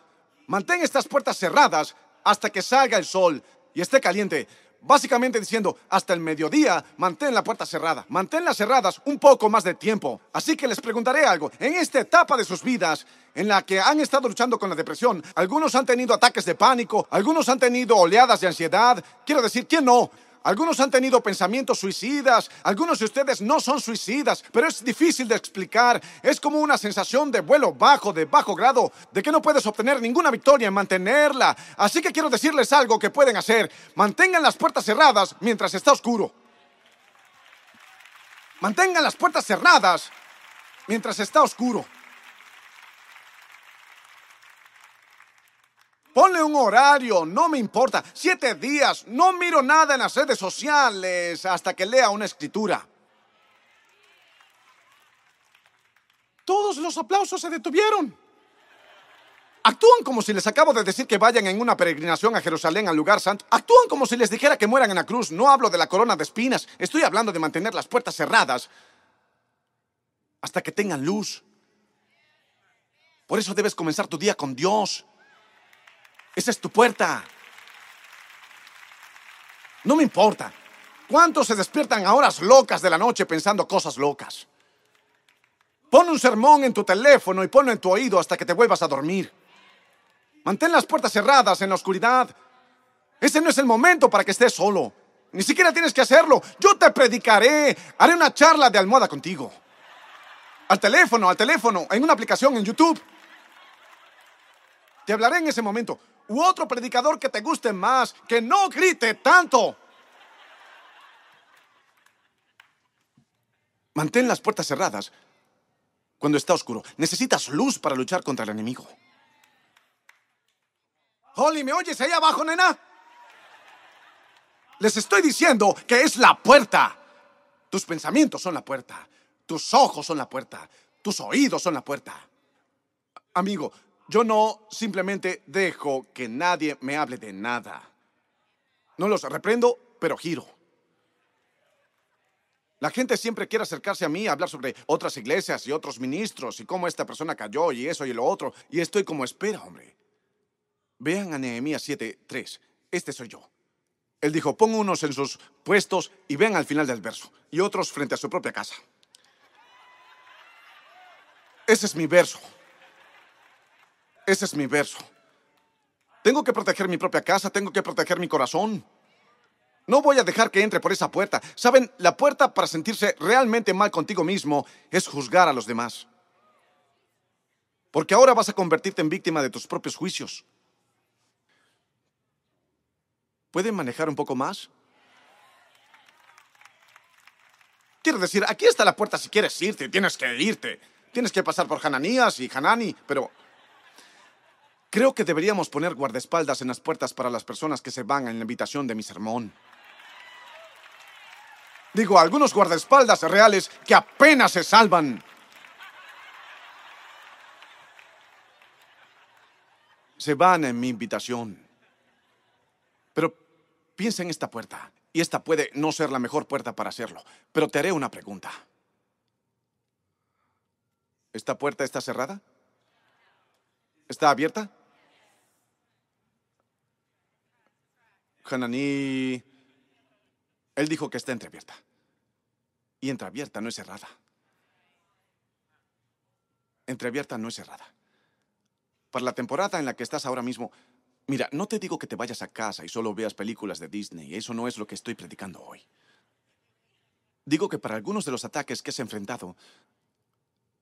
Mantén estas puertas cerradas hasta que salga el sol y esté caliente. Básicamente diciendo, hasta el mediodía, mantén la puerta cerrada. Manténlas cerradas un poco más de tiempo. Así que les preguntaré algo. En esta etapa de sus vidas, en la que han estado luchando con la depresión, algunos han tenido ataques de pánico, algunos han tenido oleadas de ansiedad. Quiero decir, ¿quién no? Algunos han tenido pensamientos suicidas, algunos de ustedes no son suicidas, pero es difícil de explicar. Es como una sensación de vuelo bajo, de bajo grado, de que no puedes obtener ninguna victoria en mantenerla. Así que quiero decirles algo que pueden hacer. Mantengan las puertas cerradas mientras está oscuro. Mantengan las puertas cerradas mientras está oscuro. Ponle un horario, no me importa. Siete días, no miro nada en las redes sociales hasta que lea una escritura. Todos los aplausos se detuvieron. Actúan como si les acabo de decir que vayan en una peregrinación a Jerusalén, al lugar santo. Actúan como si les dijera que mueran en la cruz. No hablo de la corona de espinas. Estoy hablando de mantener las puertas cerradas hasta que tengan luz. Por eso debes comenzar tu día con Dios. Esa es tu puerta. No me importa. ¿Cuántos se despiertan a horas locas de la noche pensando cosas locas? Pon un sermón en tu teléfono y ponlo en tu oído hasta que te vuelvas a dormir. Mantén las puertas cerradas en la oscuridad. Ese no es el momento para que estés solo. Ni siquiera tienes que hacerlo. Yo te predicaré. Haré una charla de almohada contigo. Al teléfono, al teléfono, en una aplicación en YouTube. Te hablaré en ese momento u otro predicador que te guste más, que no grite tanto. Mantén las puertas cerradas cuando está oscuro. Necesitas luz para luchar contra el enemigo. Holly, ¿me oyes ahí abajo, nena? Les estoy diciendo que es la puerta. Tus pensamientos son la puerta. Tus ojos son la puerta. Tus oídos son la puerta. Amigo, yo no simplemente dejo que nadie me hable de nada. No los reprendo, pero giro. La gente siempre quiere acercarse a mí a hablar sobre otras iglesias y otros ministros y cómo esta persona cayó y eso y lo otro. Y estoy como espera, hombre. Vean a Nehemías 7:3. Este soy yo. Él dijo, pon unos en sus puestos y vean al final del verso, y otros frente a su propia casa. Ese es mi verso. Ese es mi verso. Tengo que proteger mi propia casa, tengo que proteger mi corazón. No voy a dejar que entre por esa puerta. Saben, la puerta para sentirse realmente mal contigo mismo es juzgar a los demás. Porque ahora vas a convertirte en víctima de tus propios juicios. ¿Pueden manejar un poco más? Quiero decir, aquí está la puerta si quieres irte, tienes que irte. Tienes que pasar por Hananías y Hanani, pero Creo que deberíamos poner guardaespaldas en las puertas para las personas que se van en la invitación de mi sermón. Digo, algunos guardaespaldas reales que apenas se salvan. Se van en mi invitación. Pero piensa en esta puerta. Y esta puede no ser la mejor puerta para hacerlo. Pero te haré una pregunta. ¿Esta puerta está cerrada? ¿Está abierta? Hananí, él dijo que está entreabierta. Y entreabierta no es cerrada. Entreabierta no es cerrada. Para la temporada en la que estás ahora mismo, Mira, no te digo que te vayas a casa y solo veas películas de Disney. Eso no es lo que estoy predicando hoy. Digo que para algunos de los ataques que has enfrentado,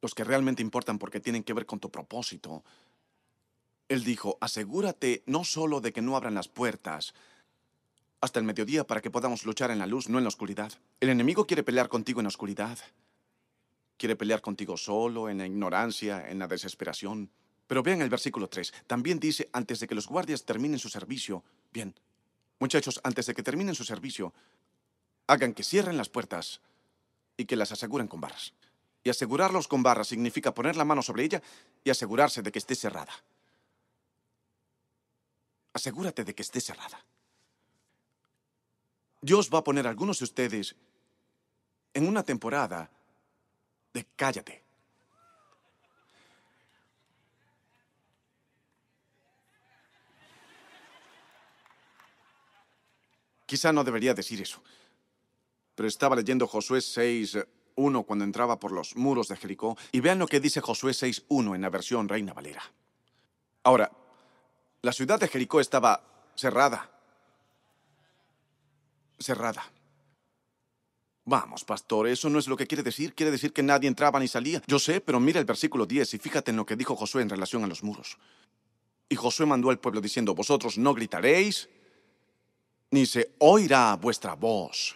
los que realmente importan porque tienen que ver con tu propósito, él dijo, asegúrate no solo de que no abran las puertas hasta el mediodía para que podamos luchar en la luz, no en la oscuridad. El enemigo quiere pelear contigo en la oscuridad. Quiere pelear contigo solo, en la ignorancia, en la desesperación. Pero vean el versículo 3. También dice, antes de que los guardias terminen su servicio, bien, muchachos, antes de que terminen su servicio, hagan que cierren las puertas y que las aseguren con barras. Y asegurarlos con barras significa poner la mano sobre ella y asegurarse de que esté cerrada. Asegúrate de que esté cerrada. Dios va a poner a algunos de ustedes en una temporada de cállate. Quizá no debería decir eso. Pero estaba leyendo Josué 6.1 cuando entraba por los muros de Jericó. Y vean lo que dice Josué 6.1 en la versión Reina Valera. Ahora, la ciudad de Jericó estaba cerrada. Cerrada. Vamos, pastor, eso no es lo que quiere decir. Quiere decir que nadie entraba ni salía. Yo sé, pero mira el versículo 10 y fíjate en lo que dijo Josué en relación a los muros. Y Josué mandó al pueblo diciendo, vosotros no gritaréis, ni se oirá vuestra voz,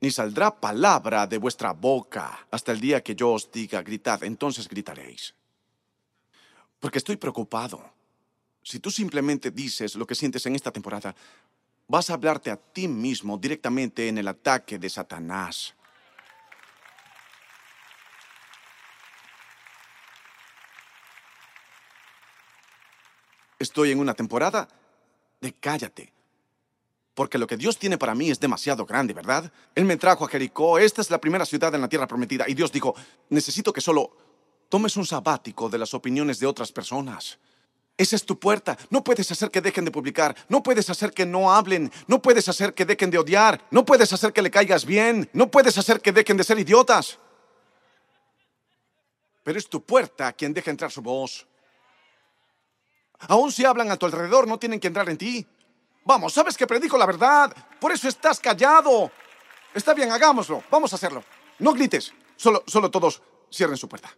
ni saldrá palabra de vuestra boca hasta el día que yo os diga, gritad, entonces gritaréis. Porque estoy preocupado. Si tú simplemente dices lo que sientes en esta temporada, vas a hablarte a ti mismo directamente en el ataque de Satanás. Estoy en una temporada de cállate porque lo que Dios tiene para mí es demasiado grande, ¿verdad? Él me trajo a Jericó, esta es la primera ciudad en la tierra prometida, y Dios dijo, necesito que solo tomes un sabático de las opiniones de otras personas. Esa es tu puerta. No puedes hacer que dejen de publicar. No puedes hacer que no hablen. No puedes hacer que dejen de odiar. No puedes hacer que le caigas bien. No puedes hacer que dejen de ser idiotas. Pero es tu puerta quien deja entrar su voz. Aún si hablan a tu alrededor, no tienen que entrar en ti. Vamos, sabes que predico la verdad. Por eso estás callado. Está bien, hagámoslo. Vamos a hacerlo. No grites. Solo, solo todos cierren su puerta.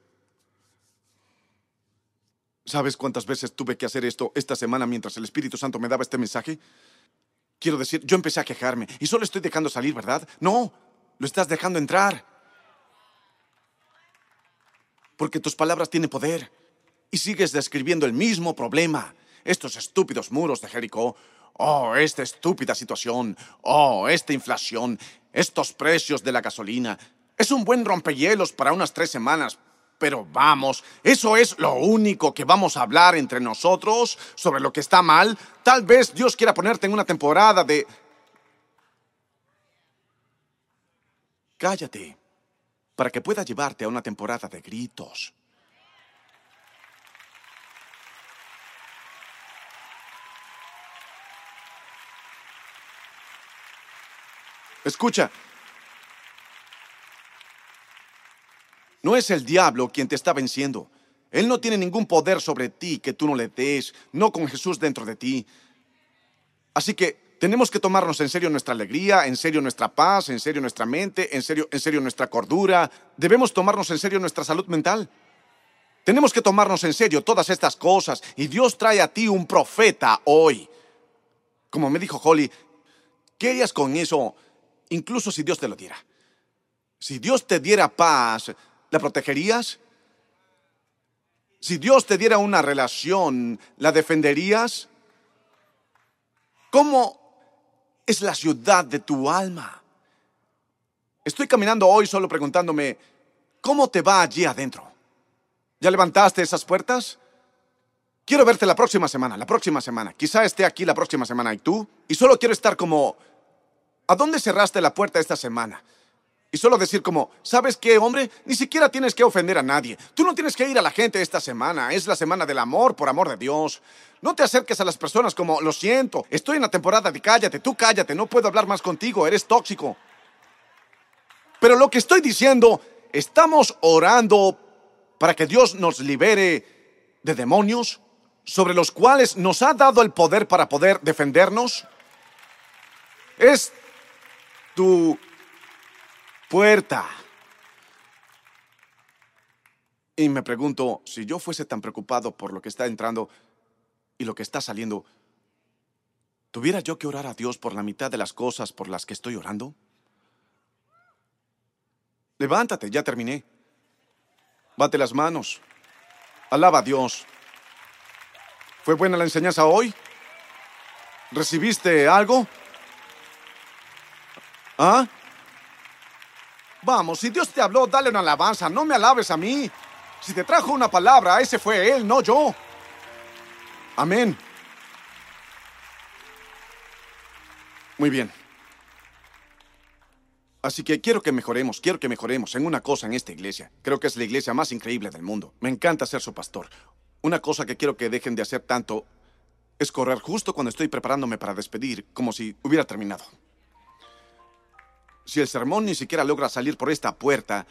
¿Sabes cuántas veces tuve que hacer esto esta semana mientras el Espíritu Santo me daba este mensaje? Quiero decir, yo empecé a quejarme y solo estoy dejando salir, ¿verdad? No, lo estás dejando entrar. Porque tus palabras tienen poder y sigues describiendo el mismo problema. Estos estúpidos muros de Jericó Oh, esta estúpida situación. Oh, esta inflación. Estos precios de la gasolina. Es un buen rompehielos para unas tres semanas. Pero vamos, ¿eso es lo único que vamos a hablar entre nosotros sobre lo que está mal? Tal vez Dios quiera ponerte en una temporada de... Cállate, para que pueda llevarte a una temporada de gritos. Escucha. No es el diablo quien te está venciendo. Él no tiene ningún poder sobre ti que tú no le des, no con Jesús dentro de ti. Así que tenemos que tomarnos en serio nuestra alegría, en serio nuestra paz, en serio nuestra mente, en serio, en serio nuestra cordura. Debemos tomarnos en serio nuestra salud mental. Tenemos que tomarnos en serio todas estas cosas y Dios trae a ti un profeta hoy. Como me dijo Holly, ¿qué harías con eso incluso si Dios te lo diera. Si Dios te diera paz, ¿la protegerías? Si Dios te diera una relación, ¿la defenderías? ¿Cómo es la ciudad de tu alma? Estoy caminando hoy solo preguntándome, ¿cómo te va allí adentro? ¿Ya levantaste esas puertas? Quiero verte la próxima semana, la próxima semana. Quizá esté aquí la próxima semana y tú. Y solo quiero estar como ¿A dónde cerraste la puerta esta semana? Y solo decir como, ¿sabes qué, hombre? Ni siquiera tienes que ofender a nadie. Tú no tienes que ir a la gente esta semana. Es la semana del amor, por amor de Dios. No te acerques a las personas como, lo siento, estoy en la temporada de cállate, tú cállate, no puedo hablar más contigo, eres tóxico. Pero lo que estoy diciendo, estamos orando para que Dios nos libere de demonios. sobre los cuales nos ha dado el poder para poder defendernos, es tu puerta. Y me pregunto, si yo fuese tan preocupado por lo que está entrando y lo que está saliendo, ¿tuviera yo que orar a Dios por la mitad de las cosas por las que estoy orando? Levántate, ya terminé. Bate las manos. Alaba a Dios. ¿Fue buena la enseñanza hoy? ¿Recibiste algo? ¿Ah? Vamos, si Dios te habló, dale una alabanza, no me alabes a mí. Si te trajo una palabra, ese fue Él, no yo. Amén. Muy bien. Así que quiero que mejoremos, quiero que mejoremos en una cosa en esta iglesia. Creo que es la iglesia más increíble del mundo. Me encanta ser su pastor. Una cosa que quiero que dejen de hacer tanto es correr justo cuando estoy preparándome para despedir, como si hubiera terminado. Si el sermón ni siquiera logra salir por esta puerta,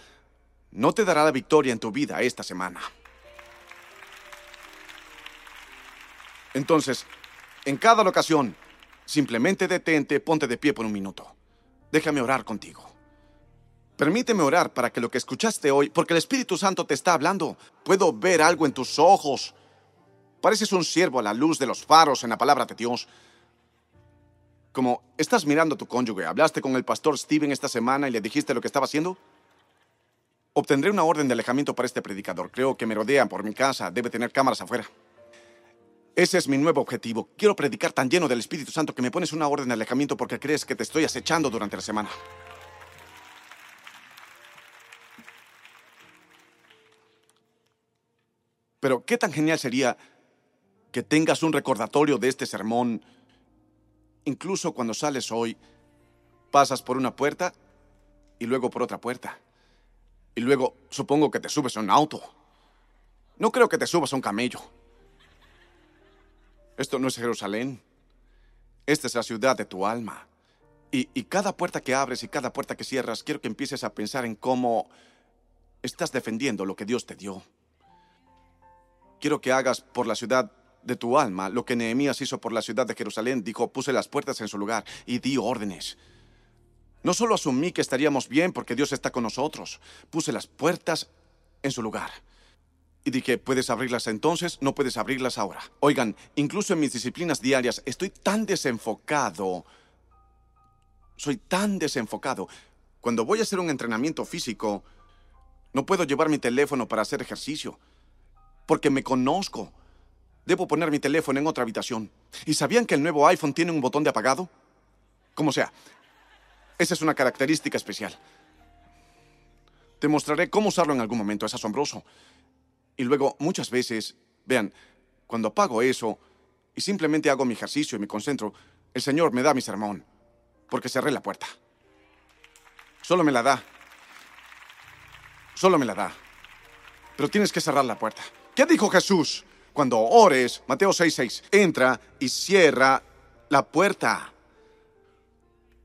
no te dará la victoria en tu vida esta semana. Entonces, en cada ocasión, simplemente detente, ponte de pie por un minuto. Déjame orar contigo. Permíteme orar para que lo que escuchaste hoy, porque el Espíritu Santo te está hablando, puedo ver algo en tus ojos. Pareces un siervo a la luz de los faros en la palabra de Dios. Como estás mirando a tu cónyuge, ¿hablaste con el pastor Steven esta semana y le dijiste lo que estaba haciendo? Obtendré una orden de alejamiento para este predicador. Creo que me rodean por mi casa. Debe tener cámaras afuera. Ese es mi nuevo objetivo. Quiero predicar tan lleno del Espíritu Santo que me pones una orden de alejamiento porque crees que te estoy acechando durante la semana. Pero qué tan genial sería que tengas un recordatorio de este sermón, incluso cuando sales hoy, pasas por una puerta y luego por otra puerta. Y luego supongo que te subes a un auto. No creo que te subas a un camello. Esto no es Jerusalén. Esta es la ciudad de tu alma. Y, cada puerta que abres y cada puerta que cierras, quiero que empieces a pensar en cómo estás defendiendo lo que Dios te dio. Quiero que hagas por la ciudad de tu alma lo que Nehemías hizo por la ciudad de Jerusalén. Dijo, puse las puertas en su lugar y di órdenes. No solo asumí que estaríamos bien porque Dios está con nosotros, puse las puertas en su lugar. Y dije, ¿puedes abrirlas entonces? No puedes abrirlas ahora. Oigan, incluso en mis disciplinas diarias estoy tan desenfocado. Soy tan desenfocado. Cuando voy a hacer un entrenamiento físico, no puedo llevar mi teléfono para hacer ejercicio. Porque me conozco. Debo poner mi teléfono en otra habitación. ¿Y sabían que el nuevo iPhone tiene un botón de apagado? Como sea, esa es una característica especial. Te mostraré cómo usarlo en algún momento. Es asombroso. Y luego, muchas veces, vean, cuando apago eso y simplemente hago mi ejercicio y me concentro, el Señor me da mi sermón, porque cerré la puerta. Solo me la da. Solo me la da. Pero tienes que cerrar la puerta. ¿Qué dijo Jesús? Cuando ores, Mateo 6:6, entra y cierra la puerta.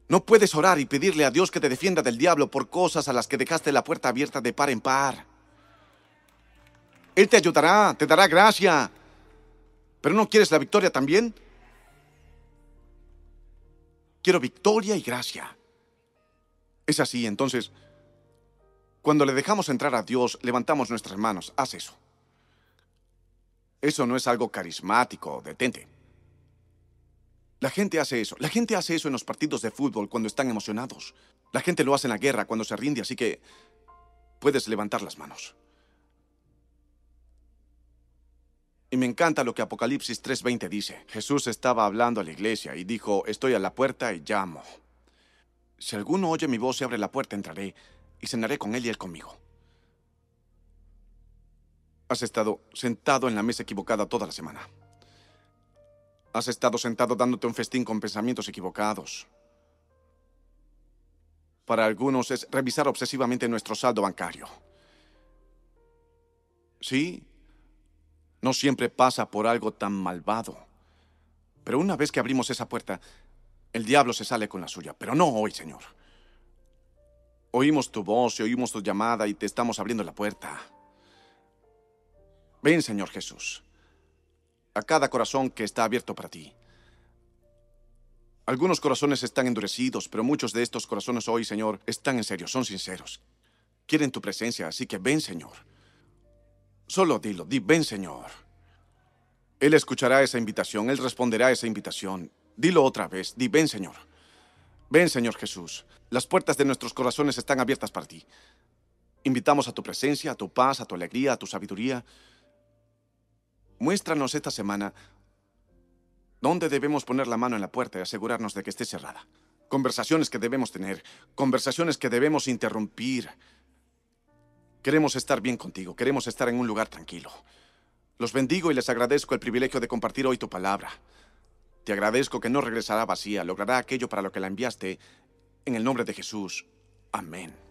No puedes orar y pedirle a Dios que te defienda del diablo por cosas a las que dejaste la puerta abierta de par en par. Él te ayudará, te dará gracia. ¿Pero no quieres la victoria también? Quiero victoria y gracia. Es así, entonces, cuando le dejamos entrar a Dios, levantamos nuestras manos. Haz eso. Eso no es algo carismático, detente. La gente hace eso. La gente hace eso en los partidos de fútbol cuando están emocionados. La gente lo hace en la guerra cuando se rinde, así que puedes levantar las manos. Y me encanta lo que Apocalipsis 3:20 dice. Jesús estaba hablando a la iglesia y dijo, estoy a la puerta y llamo. Si alguno oye mi voz y abre la puerta, entraré y cenaré con él y él conmigo. Has estado sentado en la mesa equivocada toda la semana. Has estado sentado dándote un festín con pensamientos equivocados. Para algunos es revisar obsesivamente nuestro saldo bancario. Sí, no siempre pasa por algo tan malvado. Pero una vez que abrimos esa puerta, el diablo se sale con la suya. Pero no hoy, Señor. Oímos tu voz y oímos tu llamada y te estamos abriendo la puerta. Ven, Señor Jesús. a cada corazón que está abierto para ti. Algunos corazones están endurecidos, pero muchos de estos corazones hoy, Señor, están en serio, son sinceros. Quieren tu presencia, así que ven, Señor. Solo dilo, di, ven, Señor. Él escuchará esa invitación, Él responderá a esa invitación. Dilo otra vez, di, ven, Señor. Ven, Señor Jesús. Las puertas de nuestros corazones están abiertas para ti. Invitamos a tu presencia, a tu paz, a tu alegría, a tu sabiduría. Muéstranos esta semana dónde debemos poner la mano en la puerta y asegurarnos de que esté cerrada. Conversaciones que debemos tener, conversaciones que debemos interrumpir. Queremos estar bien contigo, queremos estar en un lugar tranquilo. Los bendigo y les agradezco el privilegio de compartir hoy tu palabra. Te agradezco que no regresará vacía, logrará aquello para lo que la enviaste. En el nombre de Jesús. Amén.